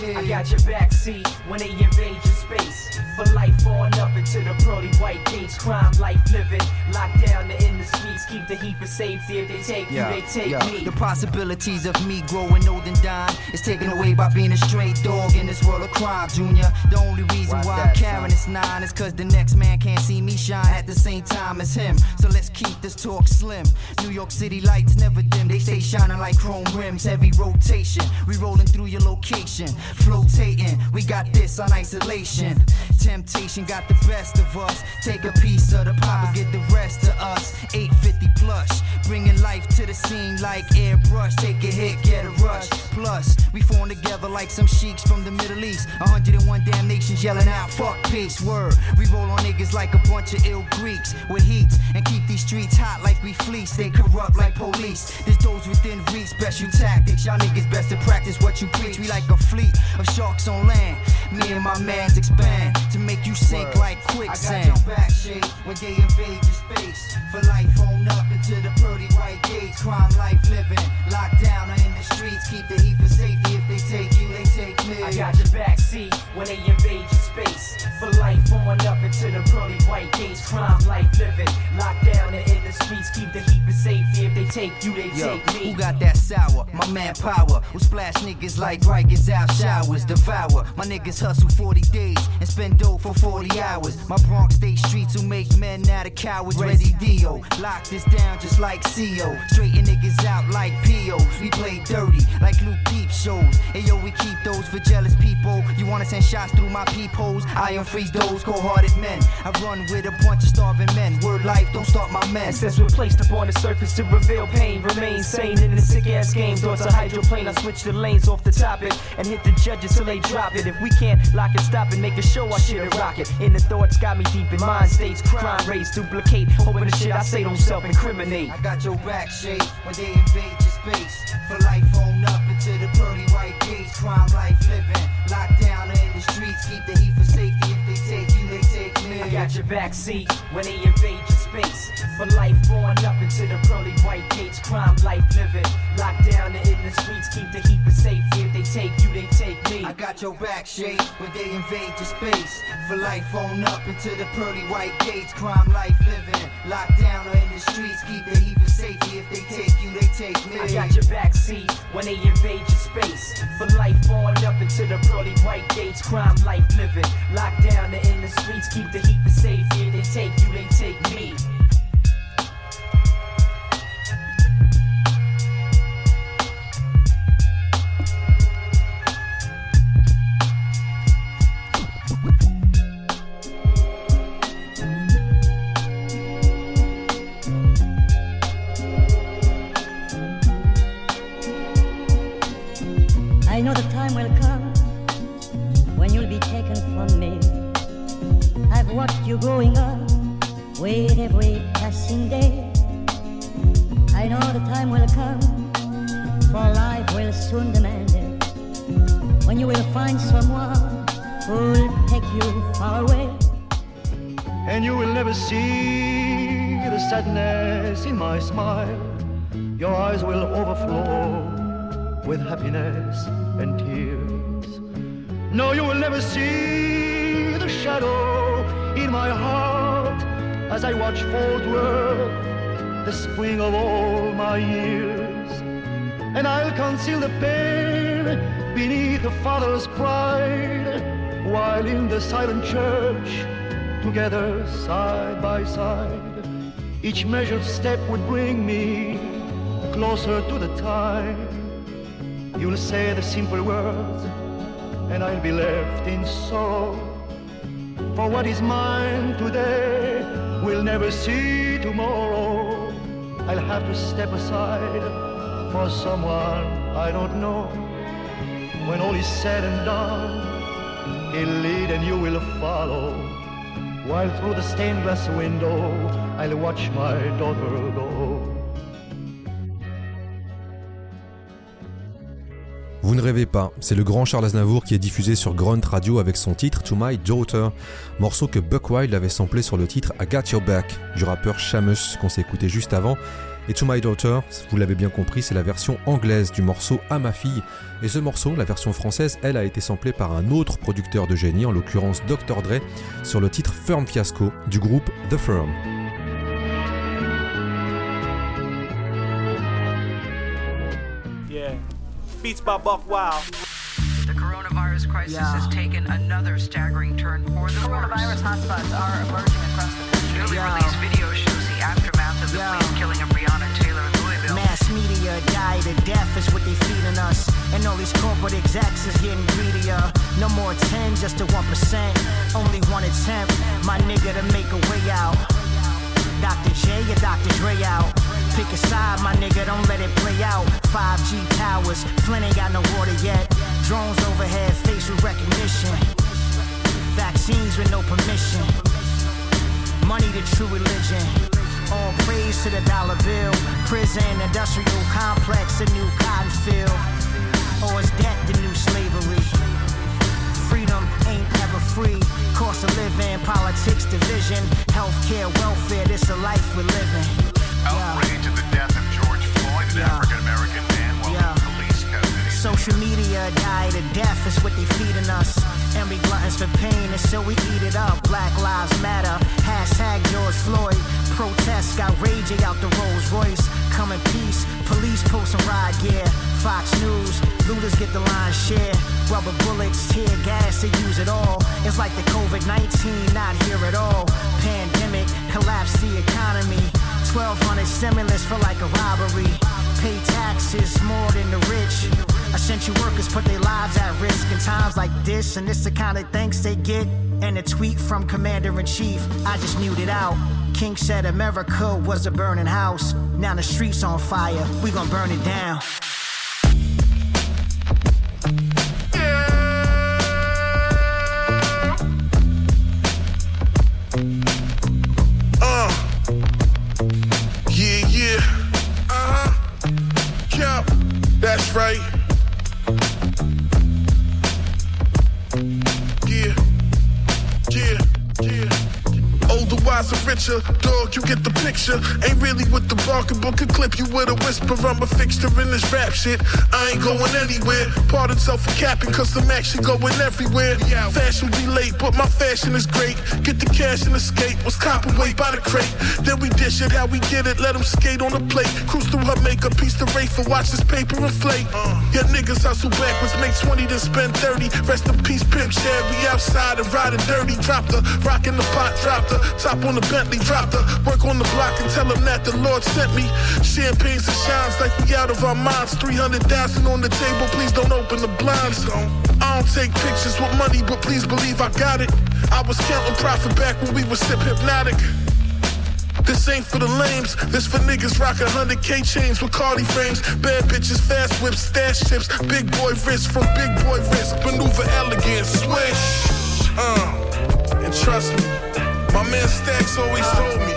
Speaker 19: they.
Speaker 16: I got your backseat when they invade your space. For life on up into the pearly white gates. Crime life living. Locked down in the streets. Keep the heat for safety. If they take you, they take
Speaker 19: yeah.
Speaker 16: me.
Speaker 19: The possibilities of me growing old and dying is taken away by being a straight dog in this world of crime, Junior. The only reason
Speaker 16: Watch
Speaker 19: why
Speaker 16: that,
Speaker 19: I'm carrying this nine is cause the next man can't see me shine at the same time as him. So let's keep this talk slim. New York City lights never dim, they stay shining like chrome rims, heavy rotation. We rolling through your location, flotating. We got this on isolation. Temptation got the best of us. Take a piece of the pie, get the rest to us. 850 plush, bringing life to the scene like airbrush. Take a hit, get a rush. Plus, we form together like some sheiks from the Middle East. 101 damn nations yelling out, fuck peace, word. We roll on niggas like a bunch of ill Greeks with heat and keep these streets hot like we fleece. They corrupt like police. There's those within reach, special tactics. Y'all niggas best to practice what you preach. We like a fleet of sharks on land. Me and my mans expand to make you sink like quicksand. I got your back shade when they invade your space. For life on up into the pearly white gates. Crime life living. Locked down or in the streets. Keep the heat for safety. If they take you, they take me.
Speaker 16: I got your backseat when they invade your space. For life on up into the pearly white gates. Crime life living. Locked down and in the streets. Keep the heat safety. If they take you, they
Speaker 19: Yo,
Speaker 16: take me.
Speaker 19: who got that sour? My man Power. Who splash niggas like Rikers out showers. Devour. My niggas hustle 40 days and spend dough for 40 hours. My Bronx state streets who make men out of cowards. Ready Dio. Lock this down just like CO. Straighten niggas out like P.O. We play dirty like Luke Deep shows. Hey yo, we keep those for jealous people. You wanna send shots through my peepholes? I am freeze those cold hearted men. I run with a bunch of starving men. Word life, don't start my mess.
Speaker 16: Since we're placed upon the surface to reveal pain, remain sane in the sick ass game. Thoughts a hydroplane, I switch the lanes off the topic and hit the judges till they drop it. If we can't lock and stop it, make a show, I shit and rock it. In the thoughts got me deep in mind states, crime rates duplicate, hoping the shit I say don't self incriminate.
Speaker 19: I got your back shade when they invade your space. For life on up into the pearly white gates. Crime life living. Locked down in the streets. Keep the heat for safety. If they take you, they take me.
Speaker 16: I got your backseat when they invade your space. For life on up into the pearly white gates. Crime life living. Locked down and in the streets. Keep the heat safety. If they take you, they take me.
Speaker 19: I got your back shade when they invade your space. For life on up into the pearly white gates. Crime life living. Locked down or in the streets. Keep the heat safety. If they take you, they take me.
Speaker 16: I got your backseat when they invade your space. For life on up into the pearly white gates. Crime life living. Locked down and in the streets. Keep the heat safety. If they take you, they take me.
Speaker 20: Time will come when you'll be taken from me. I've watched you growing up with every passing day. I know the time will come, for life will soon demand it. When you will find someone who'll take you far away.
Speaker 21: and you will never see the sadness in my smile. Your eyes will overflow with happiness and tears. No, you will never see the shadow in my heart as I watch Fort Worth, the spring of all my years. and I'll conceal the pain beneath a father's pride, while in the silent church, together side by side, each measured step would bring me closer to the time. You'll say the simple words, and I'll be left in sorrow. For what is mine today will never see tomorrow. I'll have to step aside for someone I don't know. When all is said and done, he'll lead and you will follow. While through the stained glass window, I'll watch my daughter go.
Speaker 1: Ne rêvez pas, c'est le grand Charles Aznavour qui est diffusé sur Grunt Radio avec son titre To My Daughter, morceau que Buck Wild avait samplé sur le titre I Got Your Back du rappeur Shamus qu'on s'est écouté juste avant. Et To My Daughter, vous l'avez bien compris, c'est la version anglaise du morceau À ma fille. Et ce morceau, la version française, elle a été samplée par un autre producteur de génie, en l'occurrence Dr. Dre, sur le titre Firm Fiasco du groupe The Firm.
Speaker 22: Beats by Buckwild.
Speaker 23: The coronavirus crisis has taken another staggering turn for the Coronavirus hotspots are emerging across the country. Newly released video shows the aftermath of the police killing of Breonna Taylor in Louisville.
Speaker 19: Mass media died of death is what they feeding us. And all these corporate execs is getting greedier. No more 10, just a 1%. Only one attempt, my nigga, to make a way out. Dr. J or Dr. Dre out. Pick a side, my nigga, don't let it play out. 5G towers, Flint ain't got no water yet. Drones overhead, facial recognition. Vaccines with no permission. Money the true religion. All praise to the dollar bill. Prison, industrial complex, a new cotton field. Or is that the new slavery? Freedom ain't ever free. Cost of living, politics, division, healthcare, welfare. This a life we're living.
Speaker 24: Outrage at the death of George Floyd, an African American man, while in police custody.
Speaker 19: Social media died of death is what they feeding us. And we gluttons for pain, and so we eat it up. Black Lives Matter, hashtag George Floyd. Protests got raging out the Rolls Royce. Come in peace, police post posting riot gear. Fox News, looters get the line share. Rubber bullets, tear gas, they use it all. It's like the COVID 19 not here at all. Pandemic collapse the economy. 1200 stimulus feel like a robbery. Pay taxes more than the rich. Essential workers put their lives at risk in times like this, and it's the kind of thanks they get. And a tweet from Commander in Chief, I just muted out. King said America was a burning house. Now the streets on fire, we gon' burn it down.
Speaker 12: Richer. Dog, you get the picture. Ain't really with the barking book, could clip you with a whisper. I'm a fixture in this rap shit. I ain't going anywhere. Pardon self for capping, cause some action going everywhere. Fashion be late, but my fashion is great. Get the cash and escape. Was copping weight by the crate. Then we dish it how we get it. Let them skate on the plate. Cruise through her makeup, piece to Rafer. Watch this paper inflate. Uh. Yeah, niggas hustle backwards, make 20 then spend 30. Rest in peace, pimp share. We outside and riding dirty. Drop the rock in the pot, drop the top on the Bentley, drop the work on the block and tell them that the Lord sent me. Champagnes and shines like we out of our minds. 300,000 on the table, please don't open the blinds. I don't take pictures with money, but please believe I got it. I was counting profit back when we was sip hypnotic. This ain't for the lames, this for niggas rockin' 100k chains with Cardi frames. Bad bitches, fast whips, stash chips, big boy wrist from big boy wrist. Maneuver elegant, swish. Uh, and trust me, my man Stacks always uh, told me.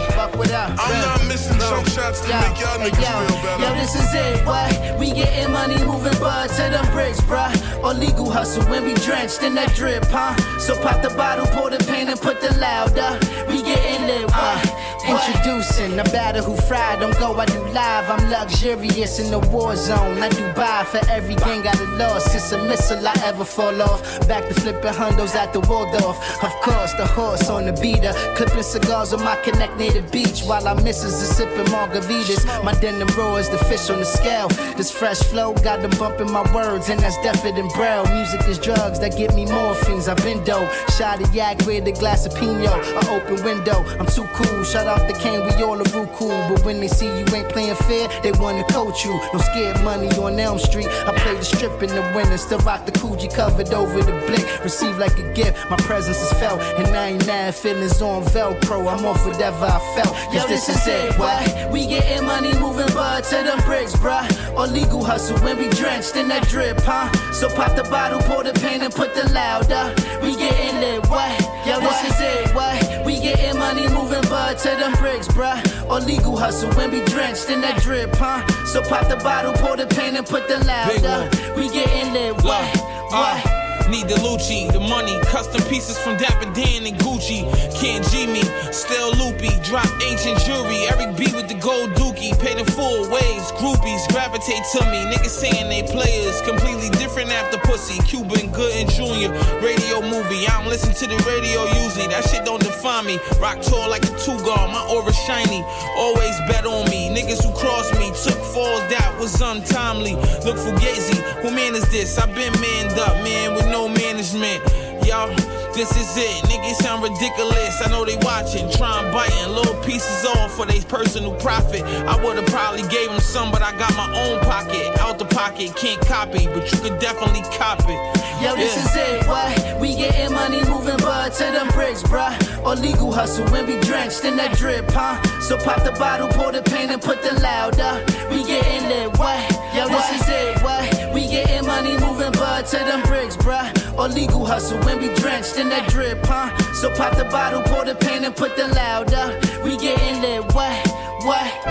Speaker 12: I'm not missing jump shots to make y'all niggas feel better.
Speaker 25: Yo, this is it, what? We getting money, moving bud to them bricks, bruh. Or legal hustle when we drenched in that drip, huh? So pop the bottle, pour the pain, and put the louder. We getting lit, what?
Speaker 19: Uh, introducing a batter who fried. Don't go, I do live. I'm luxurious in the war zone. I do buy for every gang I done lost. It's a missile I ever fall off. Back to flipping hundos at the Waldorf. Of course, the horse on the beater. Clipping cigars on my connect near the beach while I misses
Speaker 25: and sipping margaritas. My denim raw is the fish on the scale. This fresh flow got them bumping my words, and that's deafer than braille. Music is drugs that get me morphines. I've been dope. Shot a yak with a glass of Pino, an open window. I'm too cool. Shut off the cane, we all a real cool. But when they see you ain't playing fair, they wanna coach you. No scared money on Elm Street. I play the strip in the winter, still rock the Coogi covered over the blick. Receive like a gift, my presence is felt. And 99 feelings on Velcro. I'm off whatever I felt. Yo, this is it. Why? We getting money, moving bud to them bricks, bruh. Or legal hustle when we drenched in that drip, huh? So pop the bottle, pour the pain, and put the louder. We getting lit, what? Yo, this is it, what? We getting money, moving bud to them bricks, bruh. Or legal hustle when we drenched in that drip, huh? So pop the bottle, pour the pain, and put the louder. We getting lit, what? What?
Speaker 26: Need the Lucci, the money, custom pieces from Dapper Dan and Gucci. Can't G me, still loopy. Drop ancient jewelry, Eric B with the gold dookie. Paid in full waves, groupies gravitate to me. Niggas saying they players, completely different after pussy. Cuban, good and junior, radio movie. I don't listen to the radio usually, that shit don't define me. Rock tall like a two guard, my aura shiny. Always bet on me. Niggas who crossed me took falls that was untimely. Look for Gazy, who man is this? I've been manned up, man, with no management. Y'all, this is it. Niggas sound ridiculous. I know they watching, trying biting little pieces off for their personal profit. I would've probably gave them some, but I got my own pocket. Out the pocket, can't copy, but you could definitely cop it.
Speaker 25: Yo, this is it, what? We getting money, moving bud to them bricks, bruh. Or legal hustle when we drenched in that drip, huh? So pop the bottle, pour the pain, and put the louder. We getting lit, what? Yo, this is it, what? We getting money, moving bud to them bricks, bruh. Or legal hustle when we drenched in that drip, huh? So pop the bottle, pour the pain, and put the louder. We getting lit, what? What?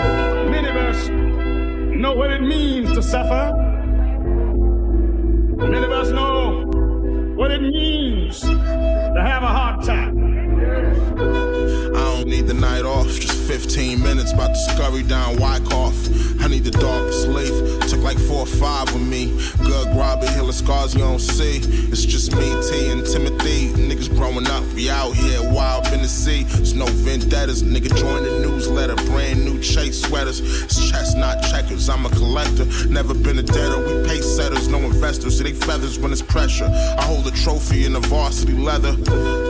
Speaker 27: Many of us know what it means to suffer. Many of us know what it means to have a hard time.
Speaker 28: Need the night off, just 15 minutes, about to scurry down Wyckoff. I need the darkest leaf, took like four or five with me. Good grobby, hill of scars you don't see. It's just me, T, and Timothy. Niggas growing up, we out here, wild in the sea. There's no vendettas, nigga join the newsletter. Brand new chase sweaters, it's chestnut checkers. I'm a collector, never been a debtor. We pay setters, no investors, so they feathers when it's pressure. I hold a trophy in the varsity leather,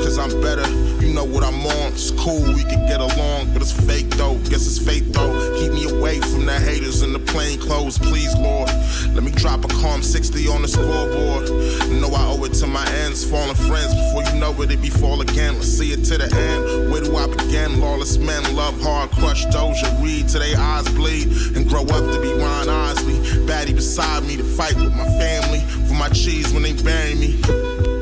Speaker 28: cause I'm better. You know what I'm on, it's cool, we can get along, but it's fake though. Guess it's fate though. Keep me away from the haters in the plain clothes, please, Lord. Let me drop a calm 60 on the scoreboard. Know I owe it to my ends, fallen friends. Before you know it, it be fall again. Let's see it to the end. Where do I begin? Lawless men love hard, crush Doja, read till they eyes bleed, and grow up to be Ron Osley. Baddie beside me to fight with my family for my cheese when they bury me.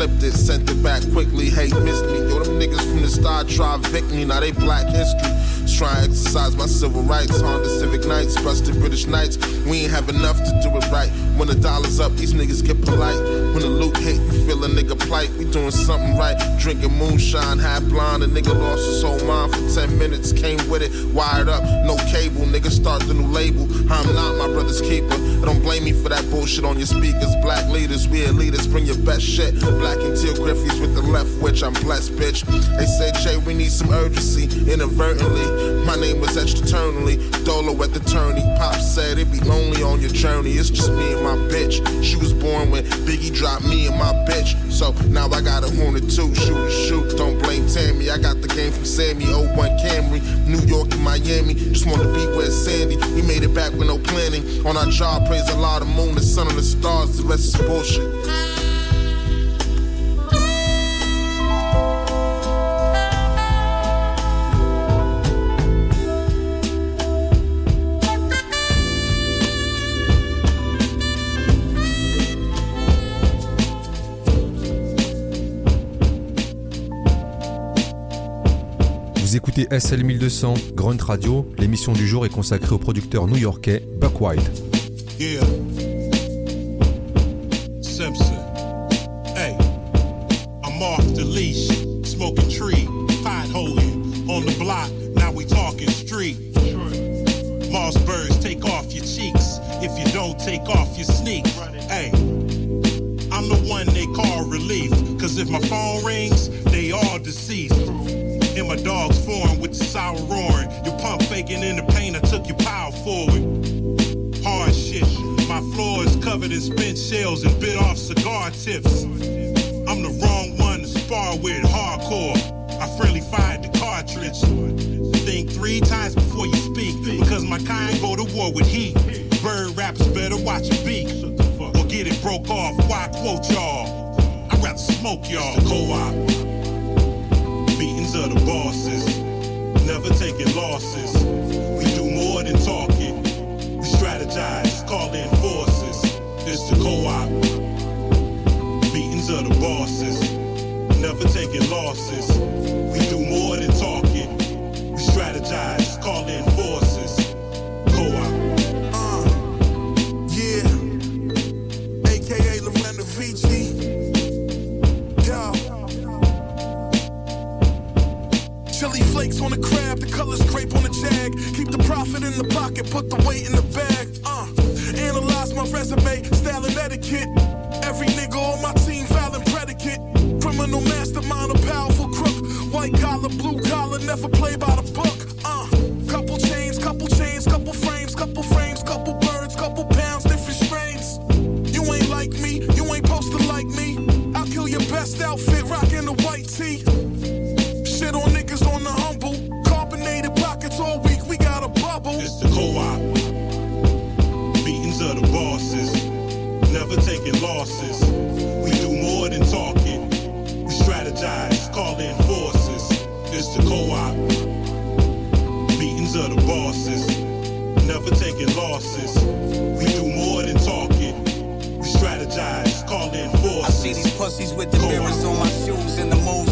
Speaker 28: Flipped it, sent it back quickly. Hate missed me. Yo, them niggas from the Star tried Vic me, now they black history. Try to exercise my civil rights. Honda Civic Nights, busted British Knights. We ain't have enough to do it right. When the dollar's up, these niggas get polite. When the loot hit, you feel a nigga plight. We doing something right. Drinking moonshine, half blind. A nigga lost his whole mind for 10 minutes. Came with it, wired up, no cable. Nigga start the new label. I'm not my brother's keeper. Don't blame me for that bullshit on your speakers. Black leaders, we leaders. Bring your best shit. Black and teal Griffies with the left which I'm blessed, bitch. They said, Jay, we need some urgency. Inadvertently, my name was etched eternally. Dolo at the tourney. Pop said it be lonely on your journey. It's just me and my bitch. She was born when Biggie dropped me and my bitch. So now I got a hornet too. Shoot shoot. Don't blame Tammy. I got the game from Sammy. 01 Camry. New York and Miami. Just wanna be where Sandy. We made it back with no planning. On our job, praise a lot of moon, the sun and the stars. The rest is bullshit.
Speaker 1: Écoutez SL 1200, Grunt Radio. L'émission du jour est consacrée au producteur new-yorkais Buck Wild.
Speaker 29: Shells and bit off cigar tips. I'm the wrong one to spar with hardcore. I friendly fired the cartridge. Think three times before you speak. Because my kind go to war with heat. Bird rappers better watch your beak. Or get it broke off. Why quote y'all? I'd rather smoke y'all. Co-op. Meetings of the bosses. Never taking losses. We do more than talking. We strategize, call in. It's the co-op. Meetings of the bosses. Never taking losses. We do more than talking. We strategize, call in forces. Co-op.
Speaker 12: Uh, yeah. AKA Lorena Vici. Yo. Chili flakes on the crab, the colors grape on the jag. Keep the profit in the pocket, put the weight in the bag. My resume, style and etiquette. Every nigga on my team, violent predicate. Criminal mastermind, a powerful crook. White collar, blue collar, never play by the The
Speaker 29: co-op. Meetings of the bosses. Never taking losses. We do more than talking. We strategize, call in forces.
Speaker 10: I see these pussies with the mirrors on my shoes and the moves.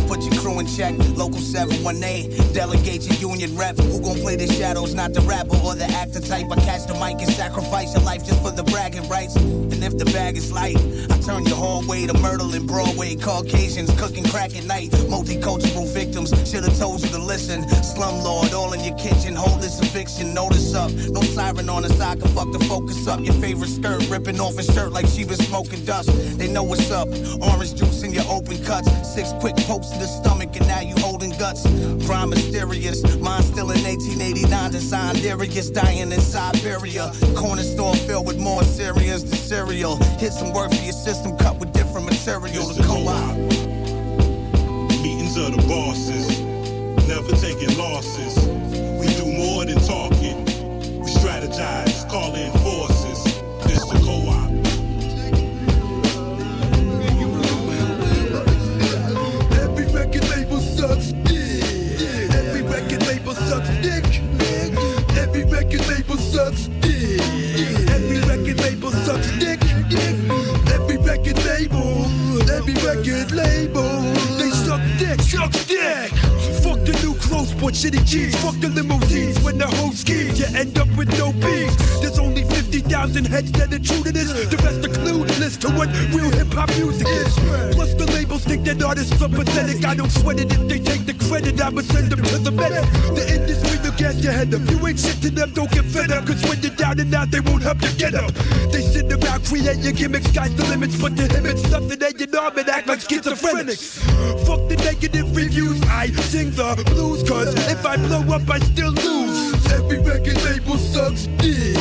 Speaker 10: In check. Local 718. Delegate your union rep. Who gon' play the shadows, not the rapper or the actor type? I catch the mic and sacrifice your life just for the bragging rights. And if the bag is light, I turn your hallway to Myrtle and Broadway. Caucasians cooking crack at night. Multicultural victims. Should've told you to listen. Slumlord all in your kitchen. Hold this a fiction. Notice up. No siren on the side can fuck the focus up. Your favorite skirt ripping off a shirt like she was smoking dust. They know what's up. Orange juice in your open cuts. Six quick pokes to the stomach and now you holding guts. Crime mysterious. Mine still in 1889. Designed Darius dying in Siberia. Corner store filled with more Syrians than cereal. Hit some word for your system cut with different material. The co-op.
Speaker 29: Meetings of the bosses. Never taking losses. We do more than talking. We strategize, call in forces. It's the co-op.
Speaker 30: Sucks dick. Every record label sucks dick. Every record label sucks dick. Every record label, every record label, they suck dick, suck dick. Fuck the new clothes, but shitty jeans. Fuck the limousines when the whole scheme. You end up with no beats. There's only 50,000 heads that are true to this. The rest are clueless to what real hip hop music is. Plus the labels think that artists are pathetic. I don't sweat it if they take the credit. I'ma send them to the medic. The industry will gas your head up. You ain't shit to them, don't get fed up. Cause when you're down and out, they won't help you get up. They sit around creating gimmicks, sky's the limits. But to him, it's something that you know and act like schizophrenics. Fuck the negative reviews. I sing the blues, cause if I blow up, I still lose. Every record label sucks dick.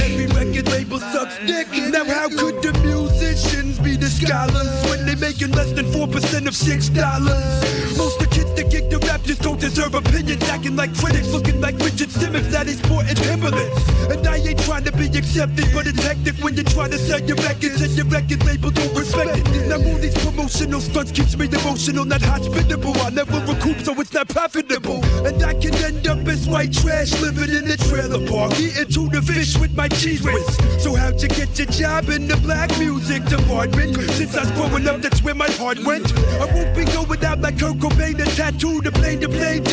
Speaker 30: Every record label sucks dick. Now, how could the musicians the scholars when they making less than 4% of $6? Most of the kids that kick the rap just don't deserve opinions. Acting like critics, looking like Richard Simmons that is sporting Timberlands. And I ain't trying to be accepted, but it's hectic when you're trying to sell your records and your record label don't respect it. Now, all these promotional stunts keeps me emotional, not hospitable. I never recoup, so it's not profitable. And I can end up as white trash living in a trailer park, eating tuna fish with my cheese whiz. So how'd you get your job in the black music department? Since I was growing up, that's where my heart went. I won't be going out like Kurt Cobain, a tattoo to plane to plane,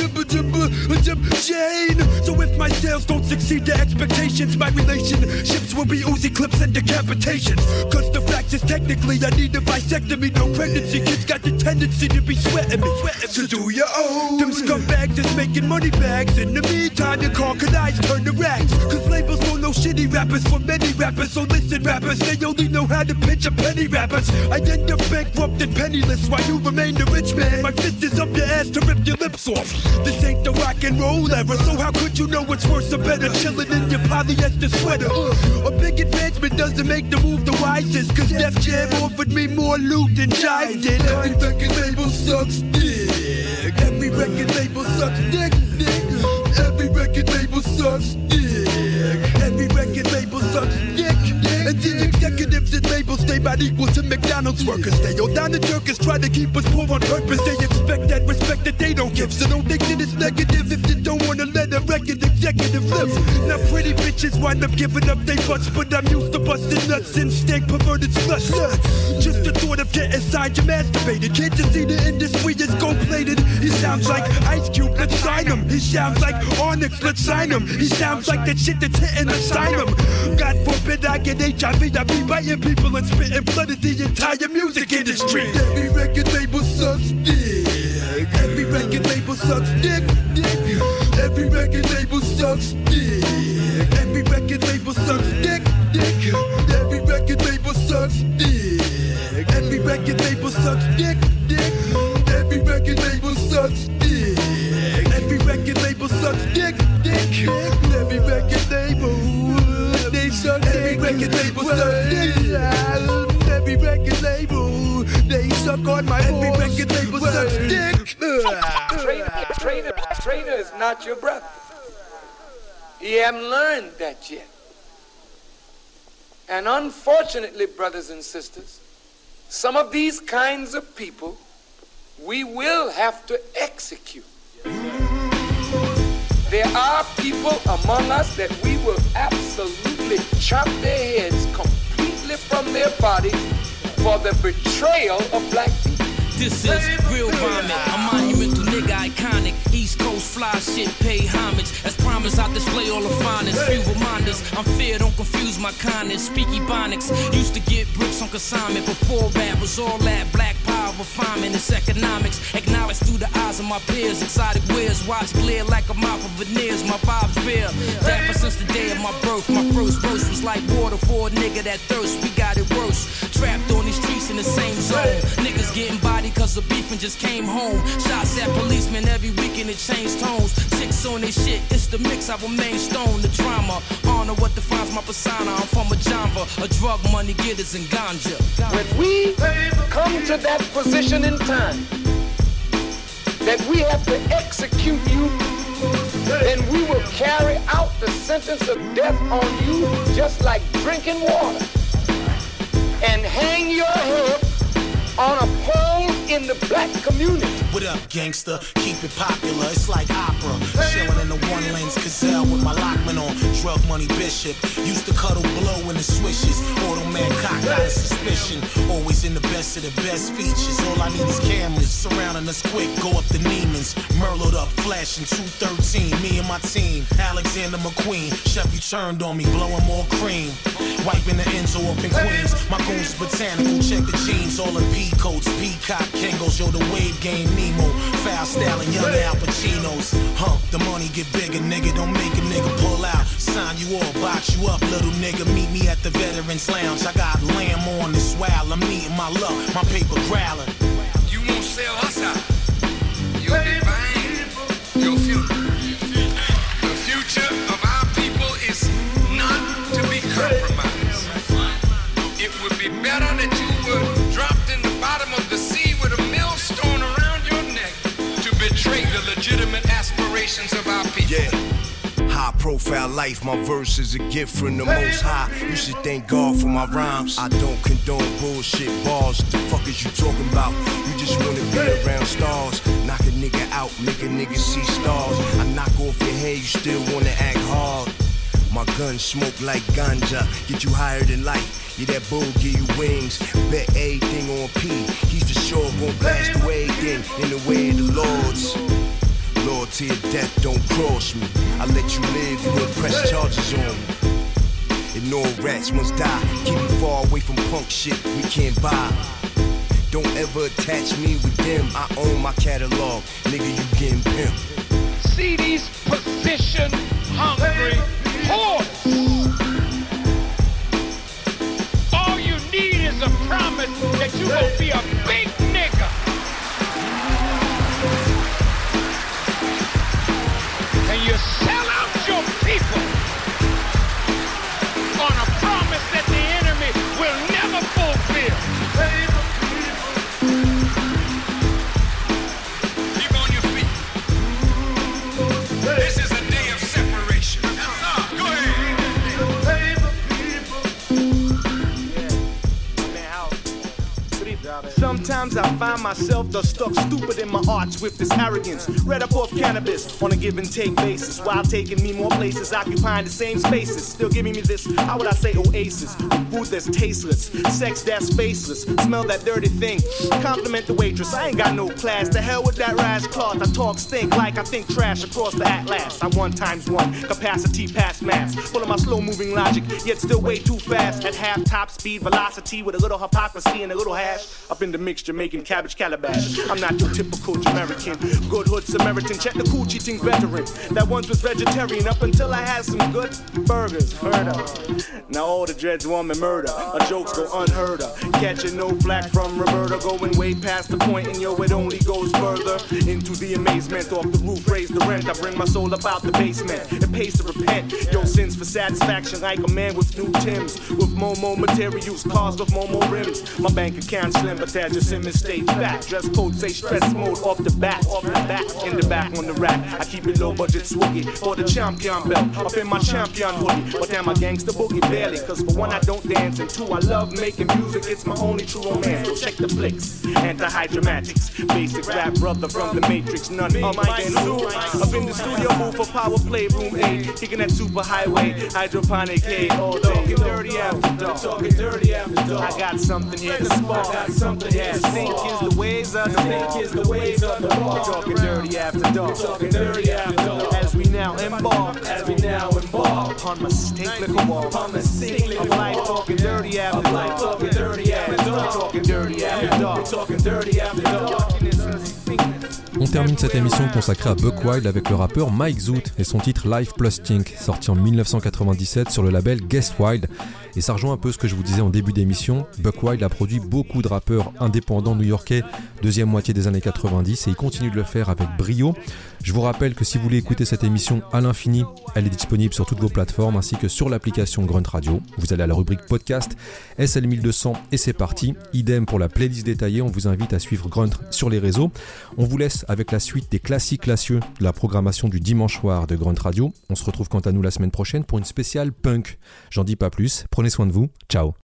Speaker 30: chain. So if my sales don't succeed to expectations, my relationships will be Uzi clips and decapitations. Cause the fact is technically I need a vasectomy, no pregnancy. Kids got the tendency to be sweating me. So do your own. Them scumbags is making money bags. In the meantime, your car could eyes turn to rags. Cause labels don't know shitty rappers for many rappers. So listen, rappers, they only know how to pitch a penny rappers. I end up bankrupt and penniless while you remain the rich man. My fist is up your ass to rip your lips off. This ain't the rock and roll era, so how could you know what's worse or better? Chilling in your polyester sweater. A big advancement doesn't make the move the wisest. Cause Def Jam offered me more loot than Jive did. Every record label sucks dick. Every record label sucks dick, dick. Every record label sucks dick. Every record label sucks dick. And the executives and labels stay about equal to McDonald's workers. They all down the jerkers try to keep us poor on purpose. They expect that respect that they don't give. So don't think that it's negative if you don't wanna let a record executive live. Now pretty bitches wind up giving up they butts, but I'm used to busting nuts and stank perverted sluts. Just the thought of getting signed you masturbated. Can't you see the industry is gold plated? He sounds like Ice Cube, let's sign him. He sounds like Onyx, let's sign him. He sounds like that shit that's hitting, him. God forbid I get HIV, I be biting people and spitting blood at the entire music industry. Every record label sucks dick. Every record label sucks dick, dick. Every record label sucks dick. Every record label sucks dick, dick. Every record label sucks dick. Every record label sucks dick, dick. Every record label sucks dick. Every record label sucks dick, dick. Every record label Every record label sucks. Every record label they suck on my Every record label sucks dick.
Speaker 31: Trainer, trainer, trainer is not your brother. He haven't learned that yet. And unfortunately, brothers and sisters, some of these kinds of people we will have to execute. There are people among us that we will absolutely chop their heads completely from their bodies for the betrayal of black people.
Speaker 32: This is real vomit, a monumental nigga iconic. Fly shit, pay homage. As promised, I display all the finest. Few reminders, I'm fair, don't confuse my kindness. Speak ebonics, used to get bricks on consignment. Before rap was all that black power refinement. It's economics, acknowledged through the eyes of my peers. Exotic wears, watch glare like a mouth of veneers. My vibes real, dapper since the day of my birth. My first verse was like water for a nigga that thirst. We got it worse, trapped on these streets in the same zone. Niggas getting body cause of beef and just came home. Shots at policemen every weekend it changed tones. Six on this shit, it's the mix, I remain stone. The drama, honor what defines my persona. I'm from a genre, a drug money getters and ganja.
Speaker 31: When we come to that position in time that we have to execute you, then we will carry out the sentence of death on you just like drinking water and hang your head on a pole in the black community.
Speaker 33: What up, gangster? Keep it popular, it's like opera. Chilling in the one lens gazelle with my Lockman on. Drug money bishop. Used to cuddle blow in the swishes. Auto man cock out of suspicion. Always in the best of the best features. All I need is cameras surrounding us quick. Go up the Neiman's. Merlot up, flashing 213. Me and my team. Alexander McQueen. Chevy turned on me, blowing more cream. Wiping the Enzo up in Queens. My goons botanical. Check the jeans. All in P coats. Peacock Kangos. Yo, the wave game. Nemo. Foul styling. Young Al Pacinos. Huh, the money get bigger, nigga. Don't make a nigga pull out. Sign you up, box you up, little nigga. Meet me at the Veterans Lounge. I got lamb
Speaker 6: Profile life, my verse is a gift from the most high. You should thank God for my rhymes. I don't condone bullshit bars. The fuck is you talking about? You just wanna be around stars. Knock a nigga out, make a nigga see stars. I knock off your head, you still wanna act hard. My gun smoke like ganja, get you higher than life.
Speaker 34: Yeah, that bull give you wings. Bet everything on P. He's for sure gon' blast away everything in the way of the Lords. Loyalty of death don't cross me. I let you live, you gon' press charges on me. And all rats must die. Keep me far away from punk shit we can't buy. Don't ever attach me with them. I own my catalog. Nigga, you getting pimp.
Speaker 31: See these position hungry horse. All you need is a promise that you will be a big
Speaker 35: time.
Speaker 22: Sometimes I find myself just stuck stupid in my arts with this arrogance. Read up off cannabis on a give and take basis while taking me more places, occupying the same spaces. Still giving me this, how would I say, oasis? Food that's tasteless, sex that's faceless. Smell that dirty thing. Compliment the waitress. I ain't got no class. The hell with that rash cloth. I talk stink like I think trash across the atlas. I one times one, capacity past mass. Full of my slow moving logic, yet still way too fast. At half top speed velocity with a little hypocrisy and a little hash. Up in the mixture making cabbage calabash. I'm not your typical Jamaican. Good hood Samaritan. Check the cool cheating veteran. That once was vegetarian up until I had some good burgers. Of. Now all the dreads want me murder. My jokes go unheard of. Catching no flack from Roberta. Going way past the point and yo, it only goes further. Into the amazement. Off the roof, raise the rent. I bring my soul up out the basement. It pays to repent. Yo, sins for satisfaction like a man with new Tims. With more materials, cars with more rims. My bank account slim, but that just in stay fat. Dress code say stress mode off the bat, off the back, in the back on the rack. I keep it low budget swoogie for the champion belt. Up in my champion hoodie, but damn my gangster boogie barely. Cause for one I don't dance and two I love making music. It's my only true romance. So check the flicks, anti-hydramatics, basic rap brother from the Matrix. None of my who. Up in the studio move for power play room eight, kicking that super highway, hydroponic hay all day. Talking dirty after dark, talking dirty after dark. I got something here to spark, got something here Think is the ways of the think is the ways of the law. Talking dirty after dark. Talking dirty after dark. As we now embark, as we now embark upon mistake liquor walk, upon mistake liquor life. Talking dirty after life. Talking dirty after dark. Talking dirty after dark. Talking dirty after dark.
Speaker 1: On termine cette émission consacrée à Buck Wild avec le rappeur Mike Zoot et son titre Life Plus Tink, sorti en 1997 sur le label Guest Wild. Et ça rejoint un peu ce que je vous disais en début d'émission. Buck Wild a produit beaucoup de rappeurs indépendants new-yorkais deuxième moitié des années 90 et il continue de le faire avec brio. Je vous rappelle que si vous voulez écouter cette émission à l'infini, elle est disponible sur toutes vos plateformes ainsi que sur l'application Grunt Radio. Vous allez à la rubrique podcast SL1200 et c'est parti. Idem pour la playlist détaillée, on vous invite à suivre Grunt sur les réseaux. On vous laisse avec la suite des classiques classieux de la programmation du dimanche soir de Grunt Radio. On se retrouve quant à nous la semaine prochaine pour une spéciale punk. J'en dis pas plus, prenez soin de vous, ciao